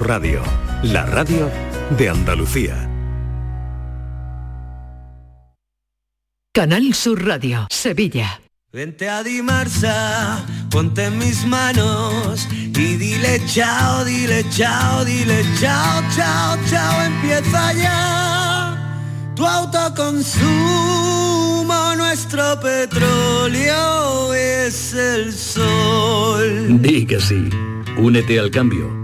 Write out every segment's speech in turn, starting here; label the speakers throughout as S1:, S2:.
S1: Radio, la radio de Andalucía.
S2: Canal Sur Radio, Sevilla.
S3: Vente a Dimarsa, ponte en mis manos y dile chao, dile chao, dile chao, chao, chao, empieza ya tu autoconsumo, nuestro petróleo es el sol.
S1: Di que sí, únete al cambio,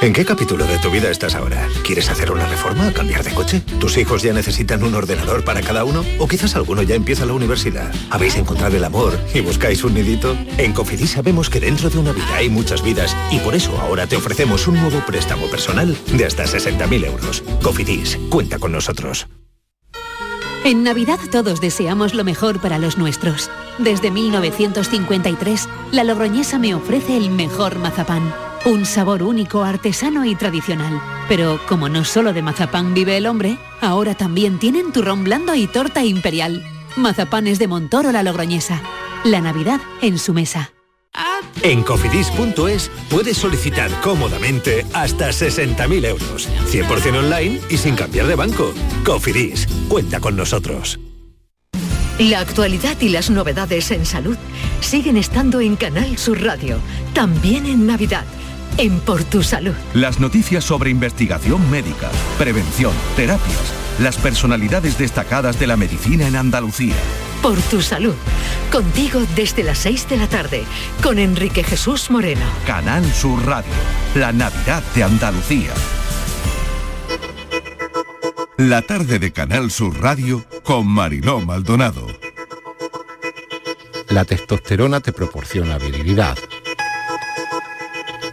S4: ¿En qué capítulo de tu vida estás ahora? ¿Quieres hacer una reforma o cambiar de coche? ¿Tus hijos ya necesitan un ordenador para cada uno? ¿O quizás alguno ya empieza la universidad? ¿Habéis encontrado el amor y buscáis un nidito? En Cofidis sabemos que dentro de una vida hay muchas vidas y por eso ahora te ofrecemos un nuevo préstamo personal de hasta 60.000 euros. Cofidis, cuenta con nosotros.
S5: En Navidad todos deseamos lo mejor para los nuestros. Desde 1953, la Logroñesa me ofrece el mejor mazapán. Un sabor único, artesano y tradicional. Pero como no solo de mazapán vive el hombre, ahora también tienen turrón blando y torta imperial. Mazapanes de Montoro la Logroñesa. La Navidad en su mesa.
S1: En cofidis.es puedes solicitar cómodamente hasta 60.000 euros, 100% online y sin cambiar de banco. Cofidis, cuenta con nosotros.
S2: La actualidad y las novedades en salud siguen estando en Canal Sur Radio, también en Navidad, en Por Tu Salud.
S6: Las noticias sobre investigación médica, prevención, terapias, las personalidades destacadas de la medicina en Andalucía.
S2: Por Tu Salud, contigo desde las 6 de la tarde, con Enrique Jesús Moreno.
S6: Canal Sur Radio, la Navidad de Andalucía. La tarde de Canal Sur Radio con Mariló Maldonado.
S7: La testosterona te proporciona virilidad.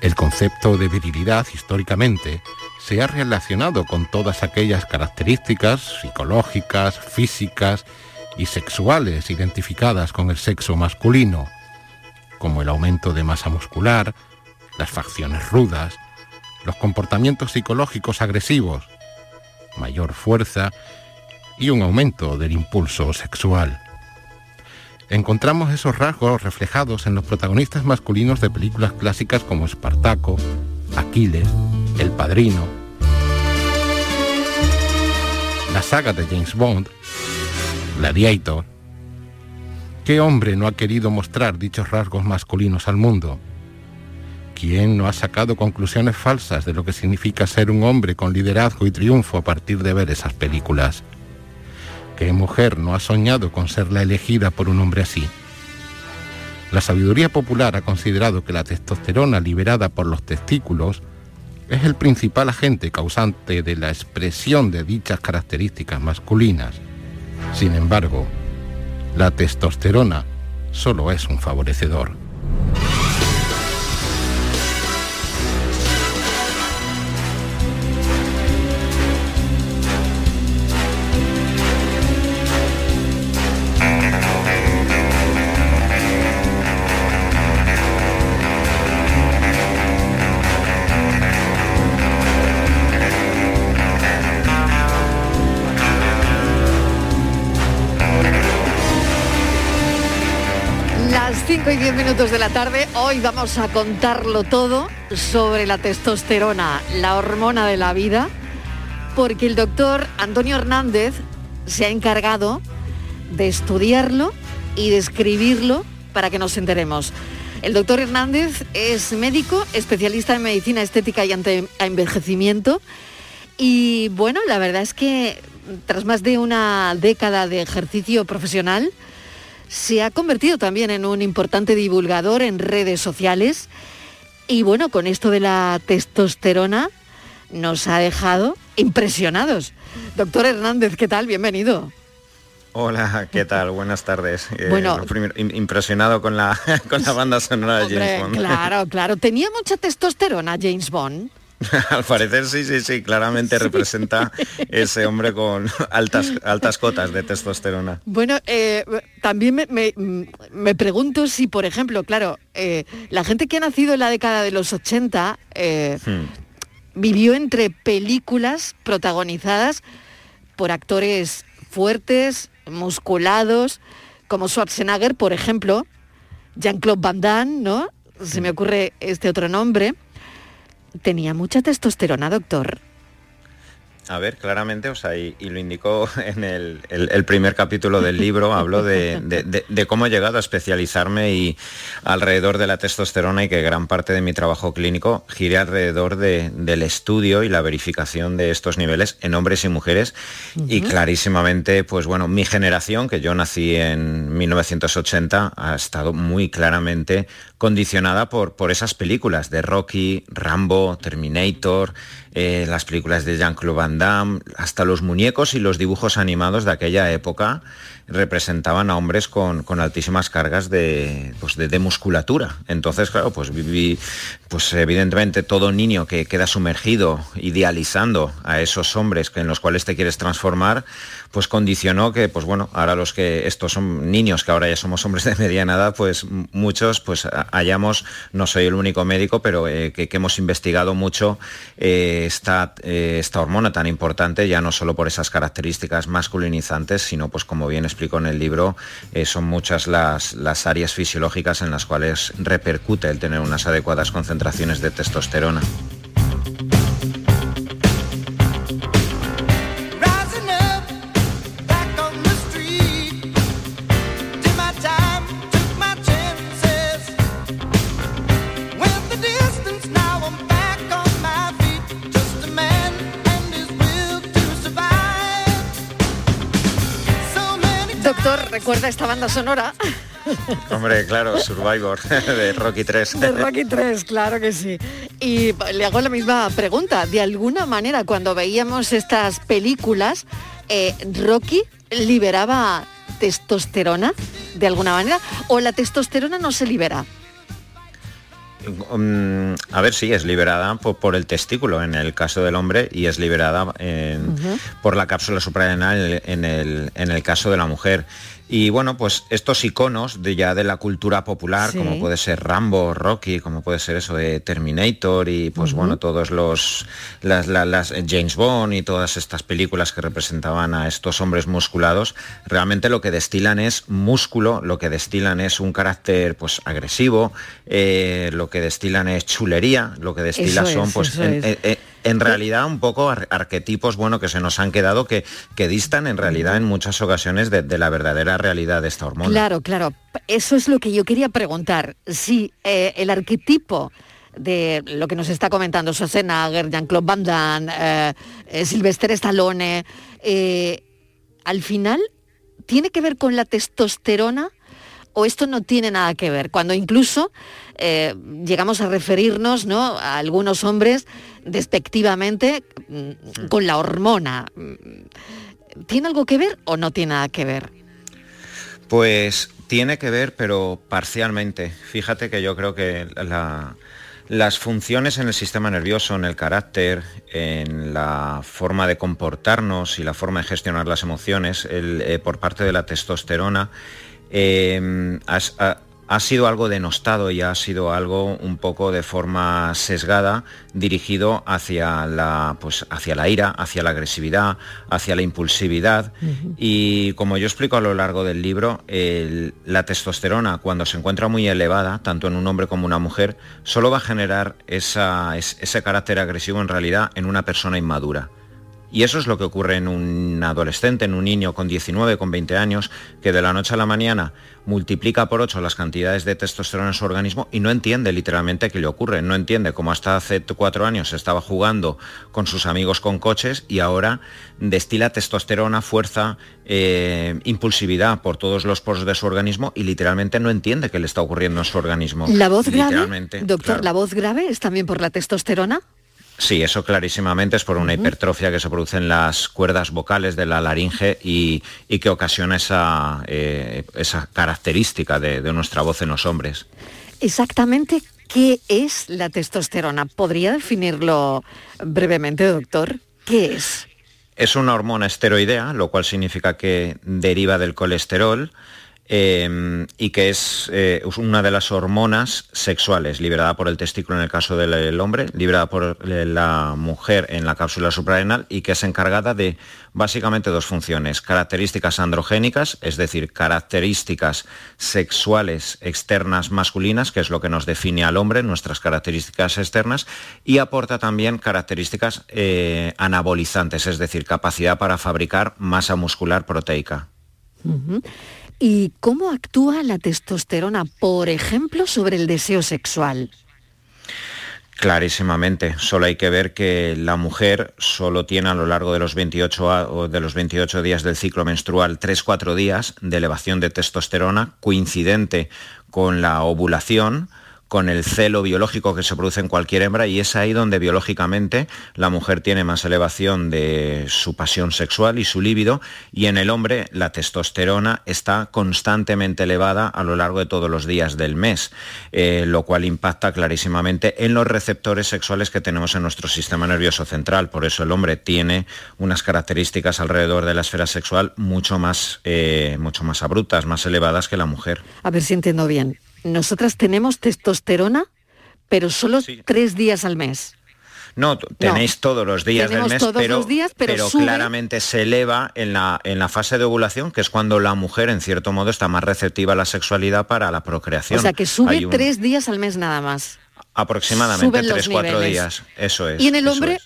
S7: El concepto de virilidad históricamente se ha relacionado con todas aquellas características psicológicas, físicas y sexuales identificadas con el sexo masculino, como el aumento de masa muscular, las facciones rudas, los comportamientos psicológicos agresivos, mayor fuerza y un aumento del impulso sexual. Encontramos esos rasgos reflejados en los protagonistas masculinos de películas clásicas como Espartaco, Aquiles, El Padrino, la saga de James Bond, Gladiator. ¿Qué hombre no ha querido mostrar dichos rasgos masculinos al mundo? ¿Quién no ha sacado conclusiones falsas de lo que significa ser un hombre con liderazgo y triunfo a partir de ver esas películas? ¿Qué mujer no ha soñado con ser la elegida por un hombre así? La sabiduría popular ha considerado que la testosterona liberada por los testículos es el principal agente causante de la expresión de dichas características masculinas. Sin embargo, la testosterona solo es un favorecedor.
S8: Minutos de la tarde. Hoy vamos a contarlo todo sobre la testosterona, la hormona de la vida, porque el doctor Antonio Hernández se ha encargado de estudiarlo y de escribirlo para que nos enteremos. El doctor Hernández es médico, especialista en medicina estética y anti-envejecimiento. Y bueno, la verdad es que tras más de una década de ejercicio profesional, se ha convertido también en un importante divulgador en redes sociales y bueno, con esto de la testosterona nos ha dejado impresionados. Doctor Hernández, ¿qué tal? Bienvenido.
S9: Hola, ¿qué tal? Buenas tardes. Eh, bueno, impresionado con la, con la banda sonora de James Bond.
S8: Claro, claro. ¿Tenía mucha testosterona James Bond?
S9: Al parecer sí, sí, sí, claramente representa ese hombre con altas, altas cotas de testosterona.
S8: Bueno, eh, también me, pregunto si, por ejemplo, claro, eh, la gente que ha nacido en la década de los 80 eh, hmm. vivió entre películas protagonizadas por actores fuertes, musculados, como Schwarzenegger, por ejemplo, Jean-Claude Van Damme, ¿no? Se me hmm. ocurre este otro nombre tenía mucha testosterona, doctor.
S9: A ver, claramente, o sea, y, lo indicó en el, primer capítulo del libro, habló de, cómo he llegado a especializarme y alrededor de la testosterona y que gran parte de mi trabajo clínico gire alrededor del estudio y la verificación de estos niveles en hombres y mujeres. Y clarísimamente, pues bueno, mi generación, que yo nací en 1980, ha estado muy claramente condicionada por, por esas películas de Rocky, Rambo, Terminator, eh, las películas de Jean-Claude Van Damme, hasta los muñecos y los dibujos animados de aquella época representaban a hombres con, altísimas cargas pues, de, de, musculatura. Entonces, claro, pues viví, pues evidentemente todo niño que queda sumergido, idealizando a esos hombres en los cuales te quieres transformar, pues condicionó que, pues bueno, ahora los que estos son niños, que ahora ya somos hombres de mediana edad, pues muchos, pues hayamos, no soy el único médico, pero eh, que, hemos investigado mucho eh, esta, eh, esta hormona tan importante, ya no solo por esas características masculinizantes, sino pues como bien explico en el libro, son muchas las, las áreas fisiológicas en las cuales repercute el tener unas adecuadas concentraciones de testosterona.
S8: Recuerda esta banda sonora?
S9: Hombre, claro, Survivor de Rocky 3.
S8: De Rocky 3, claro que sí. Y le hago la misma pregunta. De alguna manera, cuando veíamos estas películas, eh, ¿Rocky liberaba testosterona de alguna manera? ¿O la testosterona no se libera?
S9: Mm, a ver, sí, es liberada por, el testículo en el caso del hombre y es liberada por la cápsula suprarrenal en el, en el caso de la mujer. Y bueno, pues estos iconos de ya de la cultura popular, como puede ser Rambo, Rocky, como puede ser eso de Terminator y pues bueno, todos los las, las, James Bond y todas estas películas que representaban a estos hombres musculados, realmente lo que destilan es músculo, lo que destilan es un carácter pues agresivo, eh, lo que destilan es chulería, lo que destilan son pues en realidad un poco arquetipos bueno que se nos han quedado que, que distan en realidad en muchas ocasiones de, la verdadera realidad de esta hormona.
S8: Claro, claro. Eso es lo que yo quería preguntar. Si eh, el arquetipo de lo que nos está comentando Schwarzenegger, Jean-Claude Van Damme, eh, eh, Sylvester Stallone, al final tiene que ver con la testosterona o esto no tiene nada que ver, cuando incluso eh, llegamos a referirnos ¿no? a algunos hombres despectivamente mm, con la hormona. ¿Tiene algo que ver o no tiene nada que ver?
S9: Pues tiene que ver, pero parcialmente. Fíjate que yo creo que las funciones en el sistema nervioso, en el carácter, en la forma de comportarnos y la forma de gestionar las emociones eh, por parte de la testosterona, Em, ha sido algo denostado y ha sido algo un poco de forma sesgada dirigido hacia la, pues, hacia la ira, hacia la agresividad, hacia la impulsividad. Y como yo explico a lo largo del libro, la testosterona cuando se encuentra muy elevada, tanto en un hombre como una mujer, solo va a generar ese carácter agresivo en realidad en una persona inmadura. Y eso es lo que ocurre en un adolescente, en un niño con 19, con 20 años, que de la noche a la mañana multiplica por 8 las cantidades de testosterona en su organismo y no entiende literalmente qué le ocurre. No entiende cómo hasta hace cuatro años estaba jugando con sus amigos con coches y ahora destila testosterona, fuerza, eh, impulsividad por todos los poros de su organismo y literalmente no entiende qué le está ocurriendo en su organismo.
S8: ¿La voz grave? Doctor, ¿la voz grave es también por la testosterona?
S9: Sí, eso clarísimamente es por una hipertrofia que se produce en las cuerdas vocales de la laringe y, que ocasiona esa, eh, esa característica de, de nuestra voz en los hombres.
S8: Exactamente, ¿qué es la testosterona? ¿Podría definirlo brevemente, doctor? ¿Qué es?
S9: Es una hormona esteroidea, lo cual significa que deriva del colesterol Em, y que eh, es una de las hormonas sexuales, liberada por el testículo en el caso del hombre, liberada por eh, la mujer en la cápsula suprarrenal y que es encargada de básicamente dos funciones, características androgénicas, es decir, características sexuales externas masculinas, que es lo que nos define al hombre, nuestras características externas, y aporta también características eh, anabolizantes, es decir, capacidad para fabricar masa muscular proteica.
S8: ¿Y cómo actúa la testosterona, por ejemplo, sobre el deseo sexual?
S9: Clarísimamente, solo hay que ver que la mujer solo tiene a lo largo de los 28, de los 28 días del ciclo menstrual 3-4 días de elevación de testosterona coincidente con la ovulación, con el celo biológico que se produce en cualquier hembra y es ahí donde biológicamente la mujer tiene más elevación de su pasión sexual y su líbido y en el hombre la testosterona está constantemente elevada a lo largo de todos los días del mes, eh, lo cual impacta clarísimamente en los receptores sexuales que tenemos en nuestro sistema nervioso central. Por eso el hombre tiene unas características alrededor de la esfera sexual mucho más, eh, mucho más abruptas, más elevadas que la mujer.
S8: A ver si entiendo bien nosotras tenemos testosterona, pero solo tres días al mes.
S9: No, tenéis todos los días del mes, pero, pero, claramente se eleva en la, en la fase de ovulación, que es cuando la mujer, en cierto modo, está más receptiva a la sexualidad para la procreación.
S8: O sea, que sube tres días al mes nada más.
S9: Aproximadamente tres, cuatro días, eso es.
S8: Y en el hombre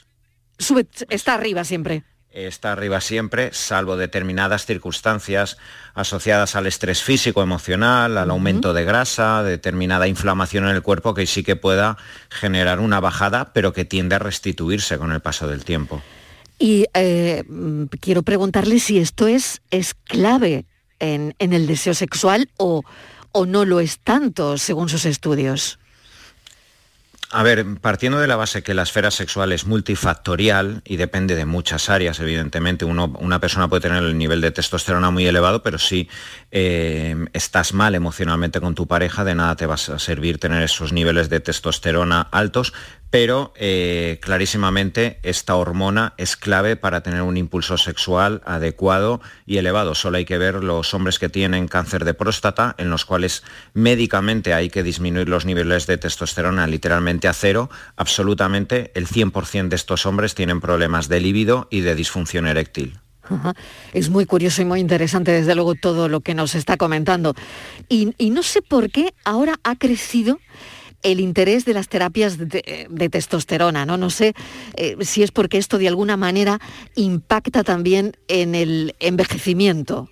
S8: sube, está arriba siempre
S9: está arriba siempre, salvo determinadas circunstancias asociadas al estrés físico, emocional, al aumento de grasa, determinada inflamación en el cuerpo que sí que pueda generar una bajada, pero que tiende a restituirse con el paso del tiempo.
S8: Y eh, quiero preguntarle si esto es, es clave en, el deseo sexual o, o no lo es tanto, según sus estudios.
S9: A ver, partiendo de la base que la esfera sexual es multifactorial y depende de muchas áreas, evidentemente, una persona puede tener el nivel de testosterona muy elevado, pero si eh, estás mal emocionalmente con tu pareja, de nada te va a servir tener esos niveles de testosterona altos, pero eh, clarísimamente esta hormona es clave para tener un impulso sexual adecuado y elevado. Solo hay que ver los hombres que tienen cáncer de próstata, en los cuales médicamente hay que disminuir los niveles de testosterona literalmente a cero. Absolutamente el 100% de estos hombres tienen problemas de líbido y de disfunción eréctil.
S8: Es muy curioso y muy interesante, desde luego, todo lo que nos está comentando. y no sé por qué ahora ha crecido el interés de las terapias de, testosterona, ¿no? No sé eh, si es porque esto de alguna manera impacta también en el envejecimiento.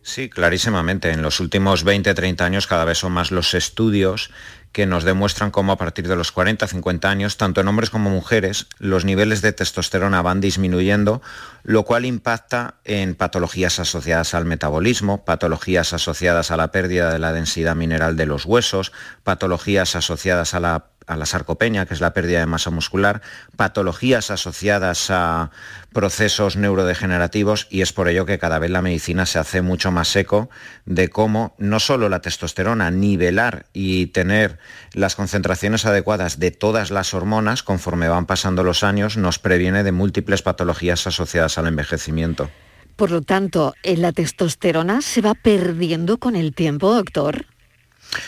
S9: Sí, clarísimamente. En los últimos 20, 30 años cada vez son más los estudios que nos demuestran cómo a partir de los 40, 50 años, tanto en hombres como mujeres, los niveles de testosterona van disminuyendo, lo cual impacta en patologías asociadas al metabolismo, patologías asociadas a la pérdida de la densidad mineral de los huesos, patologías asociadas a la a la sarcopenia, que es la pérdida de masa muscular, patologías asociadas a procesos neurodegenerativos y es por ello que cada vez la medicina se hace mucho más eco de cómo no solo la testosterona, nivelar y tener las concentraciones adecuadas de todas las hormonas conforme van pasando los años nos previene de múltiples patologías asociadas al envejecimiento.
S8: Por lo tanto, ¿la testosterona se va perdiendo con el tiempo, doctor?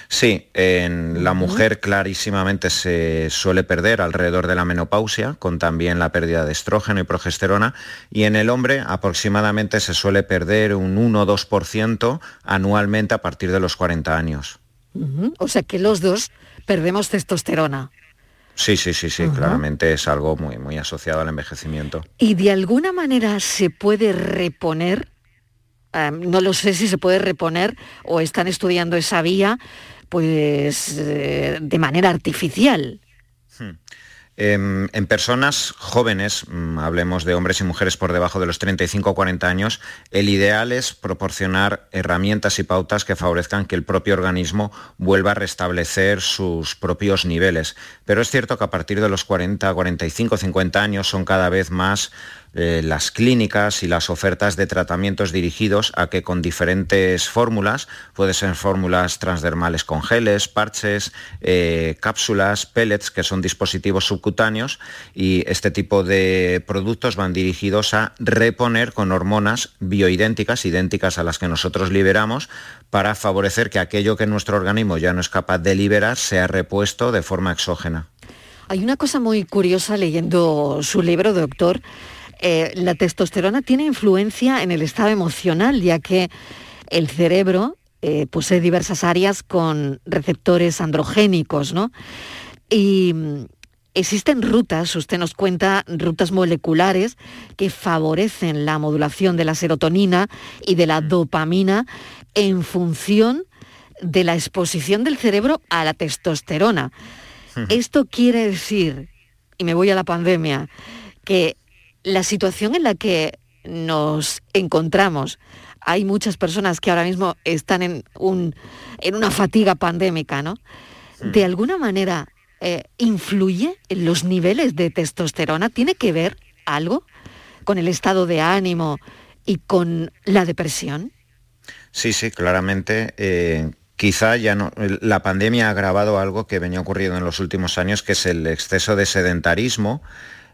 S9: Sí, en la mujer clarísimamente se suele perder alrededor de la menopausia, con también la pérdida de estrógeno y progesterona, y en el hombre aproximadamente se suele perder un 1-2% anualmente a partir de los 40 años.
S8: O sea que los dos perdemos testosterona.
S9: Sí, sí, sí, sí, claramente es algo muy, muy asociado al envejecimiento.
S8: ¿Y de alguna manera se puede reponer no lo sé si se puede reponer o están estudiando esa vía pues eh, de manera artificial.
S9: Hmm. Em, en, personas jóvenes, mm, hablemos de hombres y mujeres por debajo de los 35 o 40 años, el ideal es proporcionar herramientas y pautas que favorezcan que el propio organismo vuelva a restablecer sus propios niveles. Pero es cierto que a partir de los 40, 45, 50 años son cada vez más eh, las clínicas y las ofertas de tratamientos dirigidos a que con diferentes fórmulas, puede ser fórmulas transdermales con geles, parches, eh, cápsulas, pellets, que son dispositivos subcutáneos, y este tipo de productos van dirigidos a reponer con hormonas bioidénticas, idénticas a las que nosotros liberamos, para favorecer que aquello que nuestro organismo ya no es capaz de liberar sea repuesto de forma exógena.
S8: Hay una cosa muy curiosa leyendo su libro, doctor, eh, la testosterona tiene influencia en el estado emocional, ya que el cerebro eh, posee diversas áreas con receptores androgénicos, ¿no? Y mm, existen rutas, usted nos cuenta, rutas moleculares que favorecen la modulación de la serotonina y de la dopamina en función de la exposición del cerebro a la testosterona. Esto quiere decir, y me voy a la pandemia, que la situación en la que nos encontramos, hay muchas personas que ahora mismo están en, un, en una fatiga pandémica, ¿no? De alguna manera, eh, ¿influye en los niveles de testosterona? ¿Tiene que ver algo con el estado de ánimo y con la depresión?
S9: Sí, sí, claramente. Eh, quizá ya no. La pandemia ha agravado algo que venía ocurriendo en los últimos años, que es el exceso de sedentarismo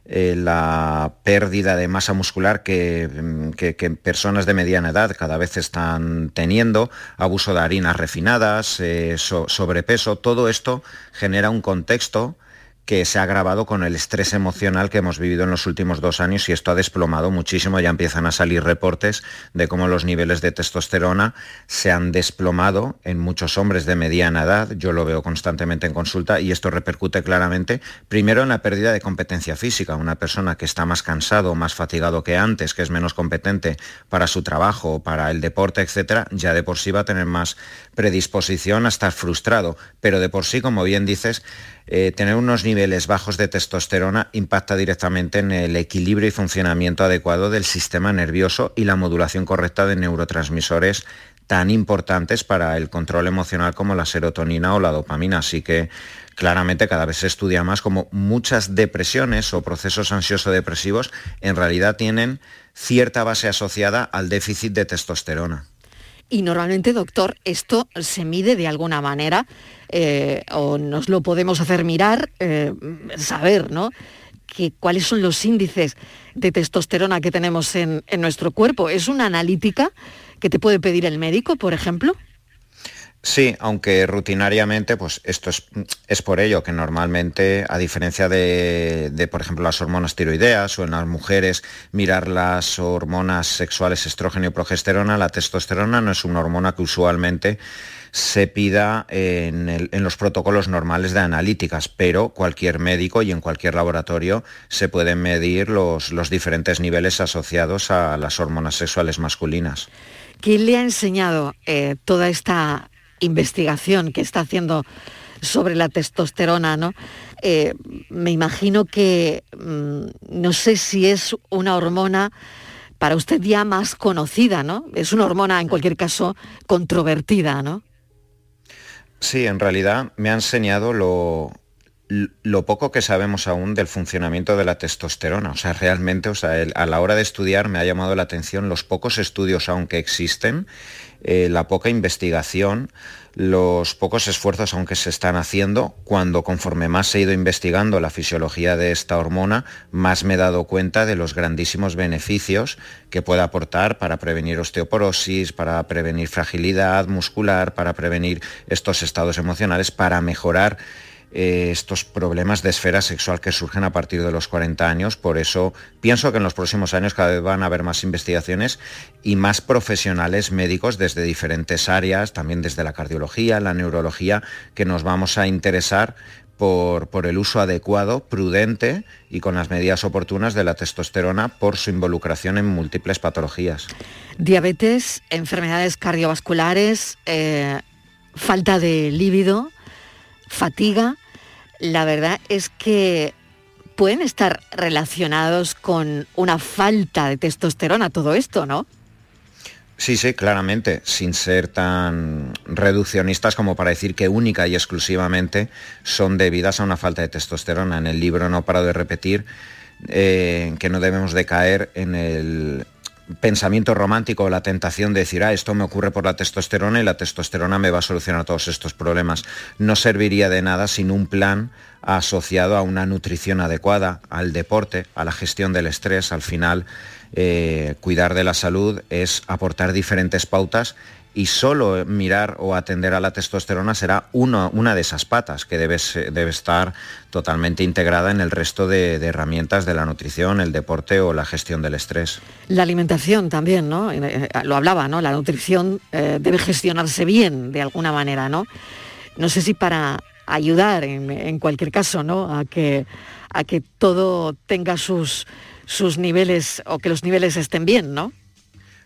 S9: eh, la pérdida de masa muscular que, personas de mediana edad cada vez están teniendo, abuso de harinas refinadas, eh, sobrepeso, todo esto genera un contexto que se ha agravado con el estrés emocional que hemos vivido en los últimos dos años y esto ha desplomado muchísimo. Ya empiezan a salir reportes de cómo los niveles de testosterona se han desplomado en muchos hombres de mediana edad. Yo lo veo constantemente en consulta y esto repercute claramente primero en la pérdida de competencia física. Una persona que está más cansado, más fatigado que antes, que es menos competente para su trabajo, para el deporte, etcétera, ya de por sí va a tener más predisposición a estar frustrado. Pero de por sí, como bien dices, eh, tener unos niveles bajos de testosterona impacta directamente en el equilibrio y funcionamiento adecuado del sistema nervioso y la modulación correcta de neurotransmisores tan importantes para el control emocional como la serotonina o la dopamina. Así que claramente cada vez se estudia más como muchas depresiones o procesos ansioso-depresivos en realidad tienen cierta base asociada al déficit de testosterona.
S8: Y normalmente, doctor, esto se mide de alguna manera eh, o nos lo podemos hacer mirar, eh, saber, ¿no? Que, cuáles son los índices de testosterona que tenemos en, en nuestro cuerpo. ¿Es una analítica que te puede pedir el médico, por ejemplo?
S9: Sí, aunque rutinariamente, pues esto es, es, por ello que normalmente, a diferencia de, por ejemplo, las hormonas tiroideas o en las mujeres, mirar las hormonas sexuales estrógeno y progesterona, la testosterona no es una hormona que usualmente se pida en, los protocolos normales de analíticas, pero cualquier médico y en cualquier laboratorio se pueden medir los, diferentes niveles asociados a las hormonas sexuales masculinas.
S8: ¿Quién le ha enseñado eh, toda esta investigación que está haciendo sobre la testosterona, ¿no? Eh, me imagino que mm, no sé si es una hormona para usted ya más conocida, ¿no? Es una hormona, en cualquier caso, controvertida, ¿no?
S9: Sí, en realidad me ha enseñado lo, lo poco que sabemos aún del funcionamiento de la testosterona. O sea, realmente, o sea, a la hora de estudiar me ha llamado la atención los pocos estudios aún que existen, eh, la poca investigación, los pocos esfuerzos aunque se están haciendo, cuando conforme más he ido investigando la fisiología de esta hormona, más me he dado cuenta de los grandísimos beneficios que puede aportar para prevenir osteoporosis, para prevenir fragilidad muscular, para prevenir estos estados emocionales, para mejorar eh, estos problemas de esfera sexual que surgen a partir de los 40 años. Por eso pienso que en los próximos años cada vez van a haber más investigaciones y más profesionales médicos desde diferentes áreas, también desde la cardiología, la neurología, que nos vamos a interesar por, por, el uso adecuado, prudente y con las medidas oportunas de la testosterona por su involucración en múltiples patologías.
S8: Diabetes, enfermedades cardiovasculares, eh, falta de líbido, fatiga, la verdad es que pueden estar relacionados con una falta de testosterona, todo esto, ¿no?
S9: Sí, sí, claramente, sin ser tan reduccionistas como para decir que única y exclusivamente son debidas a una falta de testosterona. En el libro no paro de repetir eh, que no debemos de caer en el, pensamiento romántico la tentación de decir, ah, esto me ocurre por la testosterona y la testosterona me va a solucionar todos estos problemas. No serviría de nada sin un plan asociado a una nutrición adecuada, al deporte, a la gestión del estrés. Al final, eh, cuidar de la salud es aportar diferentes pautas y solo mirar o atender a la testosterona será una de esas patas que debe, debe, estar totalmente integrada en el resto de, herramientas de la nutrición, el deporte o la gestión del estrés.
S8: La alimentación también, ¿no? Eh, eh, lo hablaba, ¿no? La nutrición eh, debe gestionarse bien de alguna manera, ¿no? No sé si para ayudar en, cualquier caso, ¿no? A que, a que todo tenga sus, sus niveles o que los niveles estén bien, ¿no?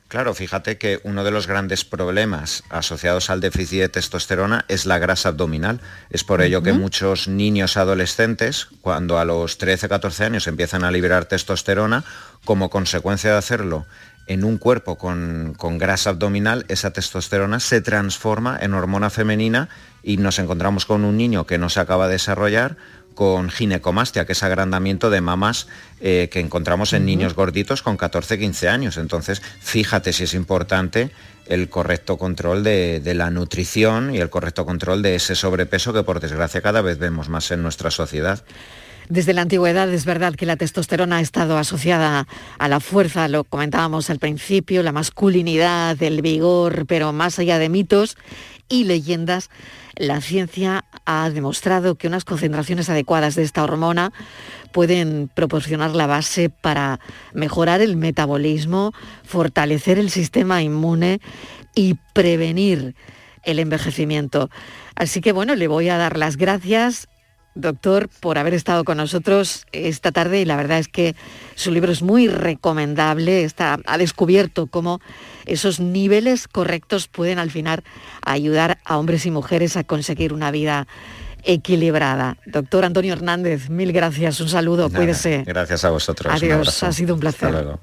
S9: Claro, fíjate que uno de los grandes problemas asociados al déficit de testosterona es la grasa abdominal. Es por ello que muchos niños adolescentes, cuando a los 13-14 años empiezan a liberar testosterona, como consecuencia de hacerlo en un cuerpo con, con, grasa abdominal, esa testosterona se transforma en hormona femenina y nos encontramos con un niño que no se acaba de desarrollar, con ginecomastia, que es agrandamiento de mamas eh, que encontramos en niños gorditos con 14-15 años. Entonces, fíjate si es importante el correcto control de, la nutrición y el correcto control de ese sobrepeso que por desgracia cada vez vemos más en nuestra sociedad.
S8: Desde la antigüedad es verdad que la testosterona ha estado asociada a la fuerza, lo comentábamos al principio, la masculinidad, el vigor, pero más allá de mitos y leyendas, la ciencia ha demostrado que unas concentraciones adecuadas de esta hormona pueden proporcionar la base para mejorar el metabolismo, fortalecer el sistema inmune y prevenir el envejecimiento. Así que bueno, le voy a dar las gracias doctor, por haber estado con nosotros esta tarde y la verdad es que su libro es muy recomendable, está, ha descubierto cómo esos niveles correctos pueden al final ayudar a hombres y mujeres a conseguir una vida equilibrada. Doctor Antonio Hernández, mil gracias, un saludo, cuídese.
S9: Gracias a vosotros.
S8: Adiós, ha sido un placer.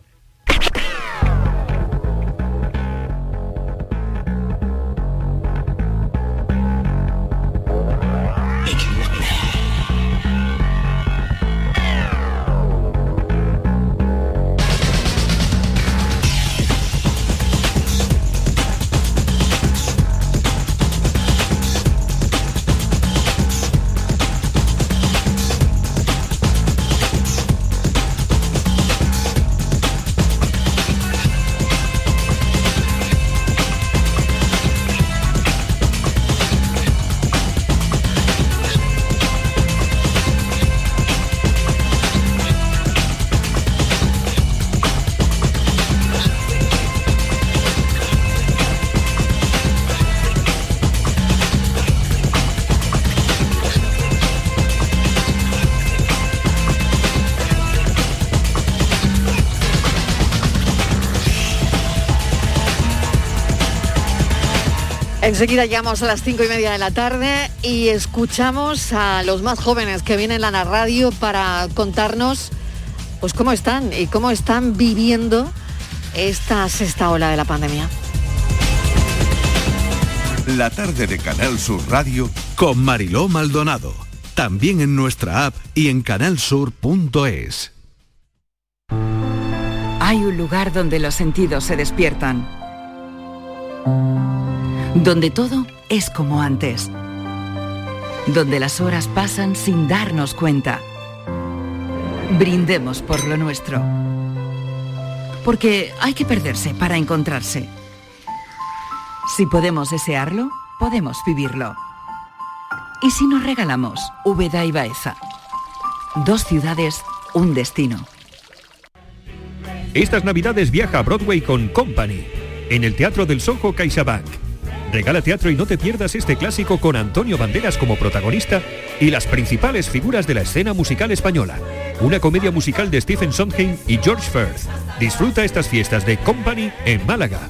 S8: Enseguida llegamos a las cinco y media de la tarde y escuchamos a los más jóvenes que vienen a la radio para contarnos pues cómo están y cómo están viviendo esta sexta ola de la pandemia.
S6: La tarde de Canal Sur Radio con Mariló Maldonado también en nuestra app y en canalsur.es.
S10: Hay un lugar donde los sentidos se despiertan. Donde todo es como antes. Donde las horas pasan sin darnos cuenta. Brindemos por lo nuestro. Porque hay que perderse para encontrarse. Si podemos desearlo, podemos vivirlo. ¿Y si nos regalamos Úbeda y Baeza? Dos ciudades, un destino.
S11: Estas navidades viaja a Broadway con Company, en el Teatro del Soho CaixaBank. Regala teatro y no te pierdas este clásico con Antonio Banderas como protagonista y las principales figuras de la escena musical española. Una comedia musical de Stephen Sondheim y George Firth. Disfruta estas fiestas de Company en Málaga.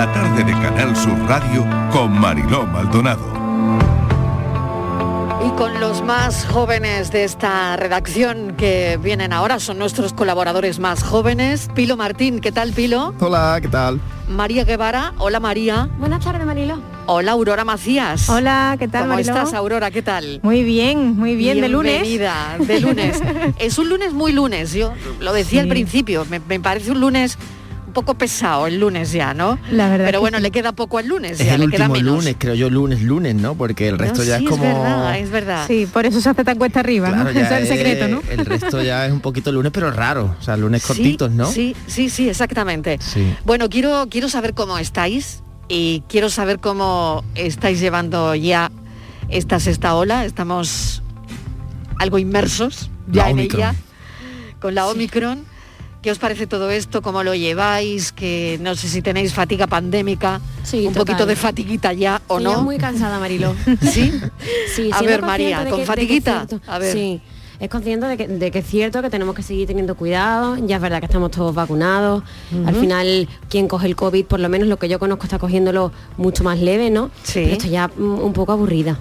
S6: La tarde de Canal Sur Radio con Mariló Maldonado.
S8: Y con los más jóvenes de esta redacción que vienen ahora, son nuestros colaboradores más jóvenes. Pilo Martín, ¿qué tal Pilo?
S12: Hola, ¿qué tal?
S8: María Guevara, hola María.
S13: Buenas tardes, Marilo.
S8: Hola Aurora Macías.
S13: Hola, ¿qué tal,
S8: ¿Cómo
S13: Mariló?
S8: estás Aurora? ¿Qué tal?
S13: Muy bien, muy bien, de lunes.
S8: Bienvenida, de lunes. es un lunes muy lunes, yo lo decía al principio, me, me parece un lunes un poco pesado el lunes ya, ¿no?
S13: La verdad
S8: Pero bueno,
S13: sí.
S8: le queda poco al lunes,
S12: Es
S8: ya
S12: el
S8: le queda
S12: último
S8: menos.
S12: lunes, creo yo, lunes, lunes, ¿no? Porque el resto
S8: No,
S12: ya
S8: sí,
S12: es como...
S8: verdad, es verdad.
S13: Sí, por eso se hace tan cuesta arriba,
S12: Claro,
S13: ¿no?
S12: ya
S13: Ese es el secreto,
S12: es-
S13: ¿no?
S12: El resto ya es un poquito lunes, pero raro. O sea, lunes
S8: Sí,
S12: cortitos, ¿no?
S8: Sí, sí, sí, exactamente.
S12: Sí.
S8: Bueno, quiero, quiero saber cómo estáis y quiero saber cómo estáis llevando ya esta sexta ola. Estamos algo inmersos ya
S12: La
S8: en
S12: Omicron.
S8: ella con la Omicron. ¿Qué os parece todo esto? ¿Cómo lo lleváis? Que no sé si tenéis fatiga pandémica,
S13: Sí,
S8: un
S13: total.
S8: poquito de fatiguita ya o no.
S13: muy cansada, Marilo.
S8: ¿Sí?
S13: Sí,
S8: A ver, María, ¿con fatiguita? A ver.
S13: Sí, es consciente de que, de que es cierto que tenemos que seguir teniendo cuidado, ya es verdad que estamos todos vacunados, al final quien coge el COVID, por lo menos lo que yo conozco está cogiéndolo mucho más leve, ¿no?
S8: Sí.
S13: Pero estoy ya mm, un poco aburrida.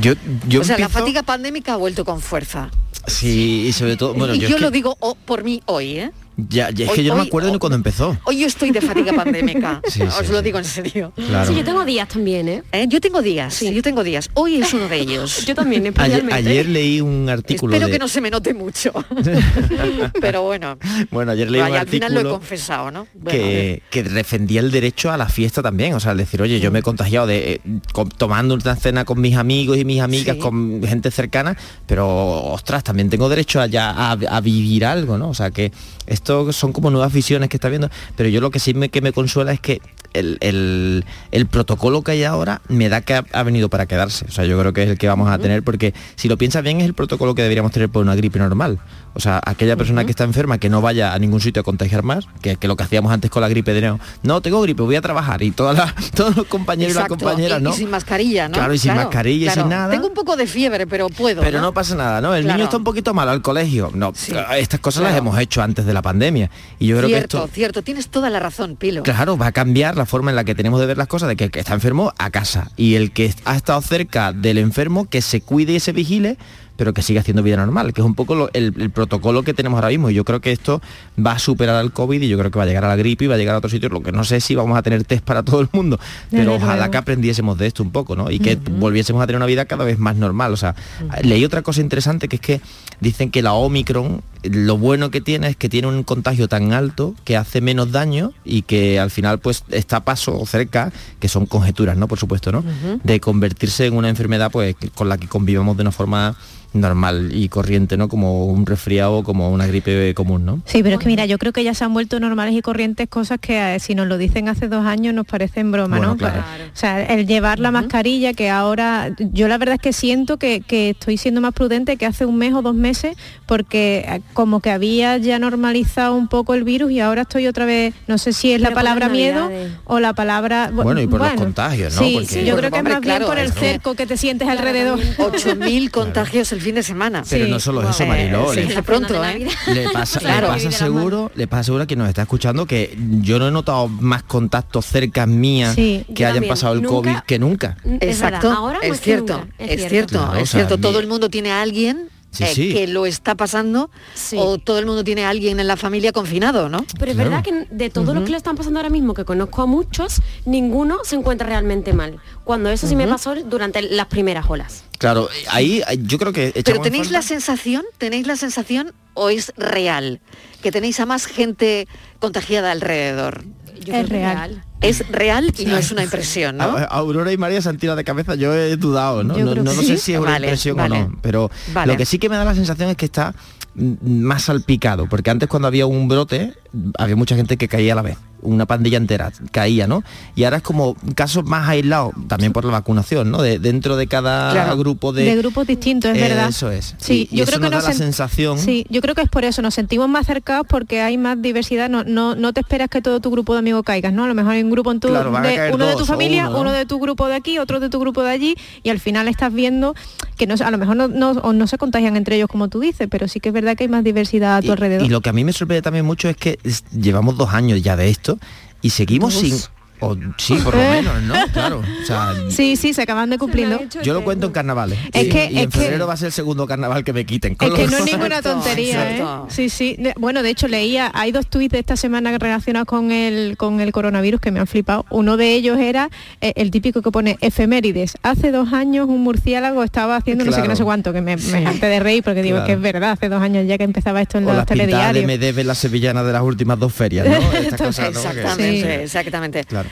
S12: Yo, yo
S8: o sea, la fatiga pandémica ha vuelto con fuerza.
S12: Sí, y sobre todo... Bueno,
S8: y
S12: yo,
S8: yo,
S12: es que,
S8: lo digo oh, por mí hoy, ¿eh?
S12: Ya, ya es
S8: hoy-
S12: que yo no
S8: hoy-
S12: me acuerdo ni cuando empezó.
S8: Hoy yo estoy de fatiga pandémica.
S12: Sí,
S8: Os
S12: sí,
S8: lo
S12: sí.
S8: digo en serio.
S12: Claro.
S13: Sí, yo tengo días también, ¿eh?
S8: ¿Eh? Yo tengo días, yo tengo días. Hoy es uno de ellos.
S13: Yo también,
S12: Ayer,
S13: especialmente.
S12: ayer leí un artículo
S8: Espero
S12: de...
S8: que no se me note mucho. Pero bueno,
S12: Bueno, ayer leí un
S8: vaya, al final lo he
S12: artículo...
S8: confesado, ¿no? Bueno,
S12: que, que defendía el derecho a la fiesta también, o sea, al decir, oye, yo me he contagiado de eh, con- tomando una cena con mis amigos y mis amigas,
S8: Sí.
S12: con gente cercana, pero ostras, también tengo derecho a, ya a, a vivir algo, ¿no? O sea, que esto son como nuevas visiones que está viendo, pero yo lo que sí que me consuela es que el, el- el protocolo que hay ahora me da que ha, ha venido para quedarse. O sea, yo creo que es el que vamos a tener, porque si lo piensas bien es el protocolo que deberíamos tener por una gripe normal. O sea, aquella persona que está enferma que no vaya a ningún sitio a contagiar más, que, que lo que hacíamos antes con la gripe de neo. No, tengo gripe, voy a trabajar. Y todas las, todos los compañeros y las compañeras,
S8: y,
S12: ¿no?
S8: y sin mascarilla, ¿no?
S12: Claro, y sin mascarilla y sin nada.
S8: Tengo un poco de fiebre, pero puedo.
S12: Pero no pasa nada, ¿no? El
S8: Claro.
S12: niño está un poquito malo al colegio. No, estas cosas las hemos hecho antes de la pandemia. Y yo creo
S8: cierto,
S12: que esto
S8: cierto, tienes toda la razón, Pilo.
S12: Claro, va a cambiar la forma en la que tenemos de ver las cosas, de que el que está enfermo a casa. Y el que ha estado cerca del enfermo que se cuide y se vigile, pero que siga haciendo vida normal, que es un poco lo- el, el protocolo que tenemos ahora mismo. Y yo creo que esto va a superar al COVID y yo creo que va a llegar a la gripe y va a llegar a otros sitios. Lo que no sé si vamos a tener test para todo el mundo, pero ojalá
S13: luego.
S12: que aprendiésemos de esto un poco, ¿no? Y que volviésemos a tener una vida cada vez más normal. O sea, leí otra cosa interesante que es que dicen que la Omicron, lo bueno que tiene es que tiene un contagio tan alto que hace menos daño y que al final pues está a paso o cerca, que son conjeturas, ¿no? Por supuesto, ¿no? De convertirse en una enfermedad pues con la que convivamos de una forma normal y corriente, ¿no? Como un resfriado, como una gripe común, ¿no?
S14: Sí, pero es que mira, yo creo que ya se han vuelto normales y corrientes cosas que eh, si nos lo dicen hace dos años nos parecen broma,
S12: Bueno,
S14: ¿no?
S12: claro.
S14: O sea, el llevar la mascarilla, que ahora, yo la verdad es que siento que, que estoy siendo más prudente que hace un mes o dos meses, porque eh, como que había ya normalizado un poco el virus y ahora estoy otra vez, no sé si es la
S13: Pero
S14: palabra miedo o la palabra...
S12: Bueno, y por los contagios, ¿no?
S14: Sí,
S12: Porque-
S14: sí, yo creo que es más
S8: claro,
S14: bien por el cerco que te sientes alrededor.
S8: 8.000 contagios el fin de semana.
S12: Pero no solo eso, Mariló,
S8: Eh,
S12: le-
S8: sí, de pronto, ¿eh?
S12: Le pasa, le seguro, le pasa seguro a quien nos está escuchando que yo no he notado más contactos cerca mía
S8: Sí,
S12: que hayan
S8: también.
S12: pasado el
S8: Nunca-
S12: COVID que nunca.
S8: Exacto, es, cierto,
S13: nunca,
S8: es,
S13: es
S8: cierto,
S13: cierto.
S12: Claro,
S8: es
S12: o sea,
S8: cierto.
S12: mi-
S8: Todo el mundo tiene a alguien
S12: Sí,
S8: eh,
S12: sí.
S8: que lo está pasando o todo el mundo tiene a alguien en la familia confinado, ¿no?
S13: Pero es verdad que de todos los que lo están pasando ahora mismo, que conozco a muchos, ninguno se encuentra realmente mal. Cuando eso sí me pasó durante las primeras olas.
S12: Claro, ahí yo creo que
S8: Pero tenéis la sensación, tenéis la sensación o es real que tenéis a más gente contagiada alrededor.
S14: es real.
S8: Es real y no es una impresión, ¿no?
S12: Aurora y María se han tirado de cabeza, yo he dudado, ¿no? No,
S8: sí.
S12: sé si es una
S8: Vale,
S12: impresión
S8: vale.
S12: o no, pero
S8: Vale.
S12: lo que sí que me da la sensación es que está más salpicado, porque antes cuando había un brote, había mucha gente que caía a la vez, una pandilla entera caía, ¿no? Y ahora es como casos más aislados, también por la vacunación, ¿no? De, dentro de cada
S14: Claro.
S12: grupo de...
S14: de grupos distintos, es
S12: Eh,
S14: verdad.
S12: Eso es.
S14: Sí,
S12: y, y
S14: yo
S12: eso
S14: creo que
S12: nos da la
S14: sen-
S12: sensación...
S14: Sí, yo creo que es por eso, nos sentimos más cercados porque hay más diversidad, no, no, no te esperas que todo tu grupo de amigos caigas, ¿no? A lo mejor hay un grupo en tu,
S12: Claro,
S14: de, uno de tu familia,
S12: uno,
S14: uno,
S12: ¿no?
S14: de tu grupo de aquí, otro de tu grupo de allí, y al final estás viendo que no, a lo mejor no, no, o no se contagian entre ellos como tú dices, pero sí que es verdad que hay más diversidad a tu alrededor.
S12: Y lo que a mí me sorprende también mucho es que es- llevamos dos años ya de esto y seguimos sin... o- sí, por lo
S14: Eh.
S12: menos, ¿no? Claro. O sea,
S14: Sí, sí, se acaban de cumpliendo.
S12: yo lo cuento en carnavales.
S14: Es
S12: y,
S14: que-
S12: y
S14: es
S12: en
S14: que-
S12: febrero va a ser el segundo carnaval que me quiten. con
S14: Es que no es ninguna tontería, ¿eh? Sí, sí. De- Bueno, de hecho leía, hay dos tuits de esta semana relacionados con el con el coronavirus que me han flipado. Uno de ellos era eh, el típico que pone efemérides. Hace dos años un murciélago estaba haciendo no sé qué, no sé cuánto, que me, me harté de reír porque digo
S12: Claro.
S14: que es verdad, hace dos años ya que empezaba esto en
S12: o
S14: los
S12: las
S14: telediarios.
S12: Medeve en la sevillana de las últimas dos ferias, ¿no? Estas cosas, ¿no? Que-
S8: Exactamente, exactamente.
S12: Claro.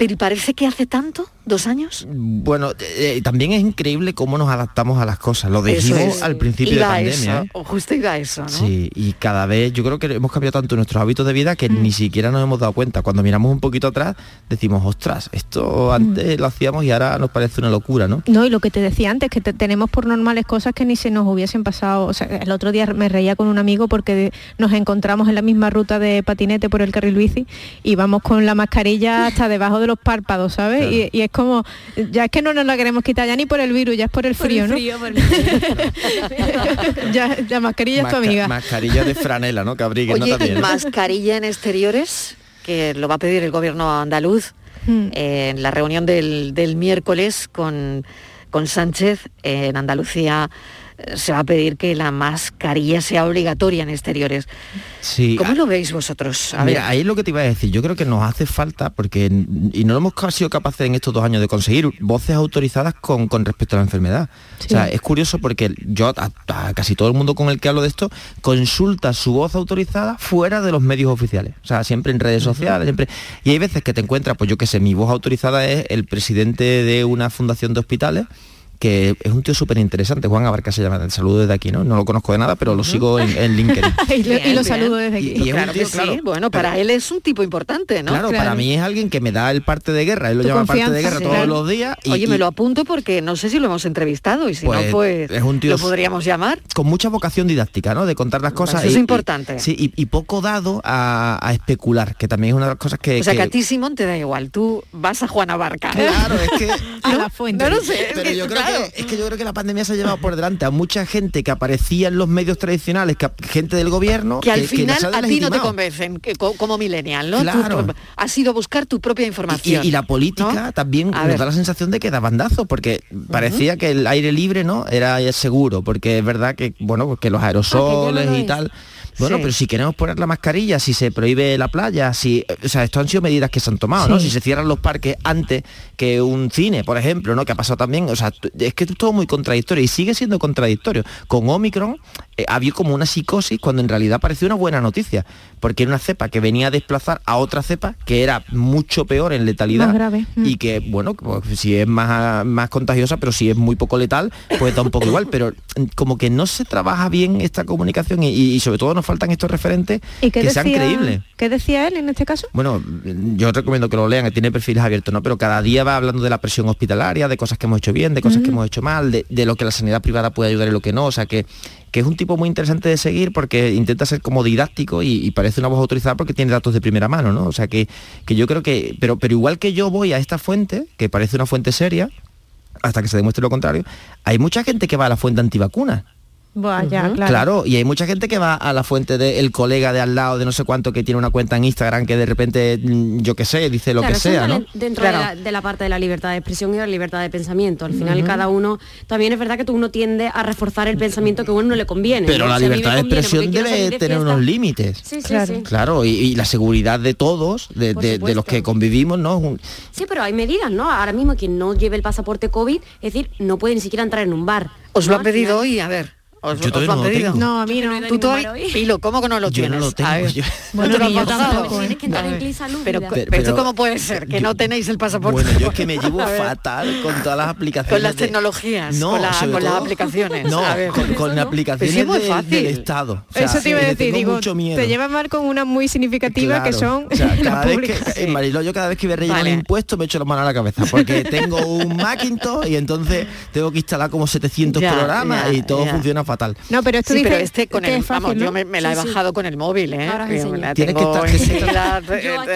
S8: Pero ¿y parece que hace tanto? ¿Dos años?
S12: Bueno, eh, también es increíble cómo nos adaptamos a las cosas. Lo dijimos
S8: es.
S12: al principio
S8: Iba
S12: de pandemia.
S8: eso,
S12: ¿eh?
S8: o justo iba a eso, ¿no?
S12: Sí, y cada vez yo creo que hemos cambiado tanto nuestros hábitos de vida que ni siquiera nos hemos dado cuenta. Cuando miramos un poquito atrás, decimos, ostras, esto antes lo hacíamos y ahora nos parece una locura, ¿no?
S14: No, y lo que te decía antes, que te- tenemos por normales cosas que ni se nos hubiesen pasado. O sea, el otro día me reía con un amigo porque nos encontramos en la misma ruta de patinete por el carril bici y vamos con la mascarilla hasta debajo de los párpados, ¿sabes? Y, y es como, ya es que no nos la queremos quitar ya ni por el virus, ya es por el frío, ¿no? ya, la mascarilla es tu amiga.
S12: Mascarilla de franela, ¿no? Que abriguen, ¿no?
S8: Oye,
S12: También,
S8: mascarilla en exteriores, que lo va a pedir el gobierno andaluz
S14: Hmm.
S8: eh, en la reunión del, del miércoles con, con Sánchez en Andalucía. Se va a pedir que la mascarilla sea obligatoria en exteriores.
S12: Sí,
S8: ¿Cómo lo veis vosotros? A
S12: Mira,
S8: ver.
S12: ahí es lo que te iba a decir. Yo creo que nos hace falta, porque, y no lo hemos sido capaces en estos dos años de conseguir, voces autorizadas con, con respecto a la enfermedad. O sea, es curioso porque yo, a, a casi todo el mundo con el que hablo de esto, consulta su voz autorizada fuera de los medios oficiales. O sea, siempre en redes sociales, siempre. Y hay veces que te encuentras, pues yo qué sé, mi voz autorizada es el presidente de una fundación de hospitales que es un tío súper interesante, Juan Abarca se llama, el saludo desde aquí, ¿no? No lo conozco de nada, pero lo sigo en, en LinkedIn.
S14: y lo, y lo saludo desde aquí.
S12: Y- y es un
S8: claro
S12: tío,
S8: que sí.
S12: claro,
S8: Bueno, para él es un tipo importante, ¿no?
S12: Claro, para mí es alguien que me da el parte de guerra, él lo llama parte de guerra
S8: sí.
S12: todos
S8: Claro.
S12: los días. y-
S8: Oye,
S12: y
S8: me lo apunto porque no sé si lo hemos entrevistado y si
S12: Pues,
S8: no, pues
S12: es un tío
S8: lo podríamos llamar.
S12: con mucha vocación didáctica, ¿no? De contar las cosas.
S8: Eso es importante.
S12: sí, y, y poco dado a, a especular, que también es una de las cosas que...
S8: o sea, que,
S12: que-
S8: a ti, Simón, te da igual. Tú vas a Juana Barca.
S12: Claro, es que...
S14: a la fuente.
S8: No lo sé.
S12: Pero yo creo
S8: claro.
S12: que es que yo creo que la pandemia se ha llevado por delante a mucha gente que aparecía en los medios tradicionales, que, gente del gobierno,
S8: que al final
S12: ha
S8: a ti no te convencen que co- como millennial, ¿no?
S12: Claro.
S8: tú has ido a buscar tu propia
S12: Y,
S8: información.
S12: y la política
S8: ¿no?
S12: también
S8: A
S12: nos
S8: ver.
S12: da la sensación de que da bandazos, porque parecía que el aire libre no era seguro, porque es verdad que bueno, pues que los aerosoles
S13: Ah,
S12: bueno, pero si queremos poner la mascarilla, si se prohíbe la playa, si, eh, o sea, esto han sido medidas que se han tomado, ¿no? Si se cierran los parques antes que un cine, por ejemplo, ¿no? Que ha pasado también, o sea, es que es todo muy contradictorio y sigue siendo contradictorio. Con Omicron eh, había como una psicosis cuando en realidad pareció una buena noticia, porque era una cepa que venía a desplazar a otra cepa que era mucho peor en letalidad
S14: más grave. Mm.
S12: y que, bueno, pues, si es más, más contagiosa, pero si es muy poco letal, pues da un poco igual, pero mm, como que no se trabaja bien esta comunicación y, sobre todo nos faltan estos referentes que sean creíbles.
S14: ¿Qué decía él en este caso?
S12: Bueno, mm, yo recomiendo que lo lean, que tiene perfiles abiertos, ¿no? Pero cada día va hablando de la presión hospitalaria, de cosas que hemos hecho bien, de cosas que hemos hecho mal, de, de, lo que la sanidad privada puede ayudar y lo que no, o sea que que es un tipo muy interesante de seguir porque intenta ser como didáctico y, parece una voz autorizada porque tiene datos de primera mano, ¿no? O sea que, que yo creo que, pero, pero igual que yo voy a esta fuente, que parece una fuente seria, hasta que se demuestre lo contrario, hay mucha gente que va a la fuente antivacuna
S14: Vaya, claro.
S12: y hay mucha gente que va a la fuente del de colega de al lado de no sé cuánto que tiene una cuenta en Instagram que de repente, mm, yo qué sé, dice lo que sea.
S13: Dentro de, la, parte de la libertad de expresión y la libertad de pensamiento. Al final cada uno, también es verdad que tú uno tiende a reforzar el pensamiento que a uno no le conviene.
S12: Pero la libertad de expresión debe tener unos límites.
S13: Sí, claro.
S12: Claro, y, la seguridad de todos, de, de los que convivimos, ¿no? Un...
S13: Sí, pero hay medidas, ¿no? Ahora mismo quien no lleve el pasaporte COVID, es decir, no puede ni siquiera entrar en un bar.
S8: Os lo ha pedido hoy, a ver. ¿Os,
S12: yo todavía
S8: os lo
S12: no han
S8: pedido?
S12: Lo
S14: no, a mí no.
S8: ¿Tú todavía? Pilo, ¿cómo que no lo tienes?
S12: Yo
S8: no lo
S13: tengo. Bueno,
S8: Pero, pero,
S12: pero,
S8: ¿esto cómo puede ser? Que no tenéis el pasaporte.
S12: Bueno, yo es que me llevo fatal con todas las aplicaciones.
S8: Con las tecnologías, de...
S12: no,
S8: con, la, con
S12: todo, las
S8: aplicaciones.
S12: No,
S8: a ver.
S12: con, con aplicaciones
S8: pues sí, muy fácil.
S12: Del, del Estado. O sea,
S14: eso te iba a decir, digo, te llevas mal con una muy significativa que son las públicas.
S12: En Mariló, yo cada vez que voy a rellenar el impuesto me echo la mano a la cabeza, porque tengo un Macintosh y entonces tengo que instalar como 700 programas y todo funciona fatal.
S14: No, pero esto
S8: sí,
S14: dice,
S8: pero este con el,
S14: fácil,
S8: vamos,
S14: ¿no?
S8: yo me, me, la he
S14: bajado sí,
S8: con el móvil, ¿eh?
S13: Ahora
S8: la
S12: Tienes
S8: tengo eh,
S13: que
S8: estar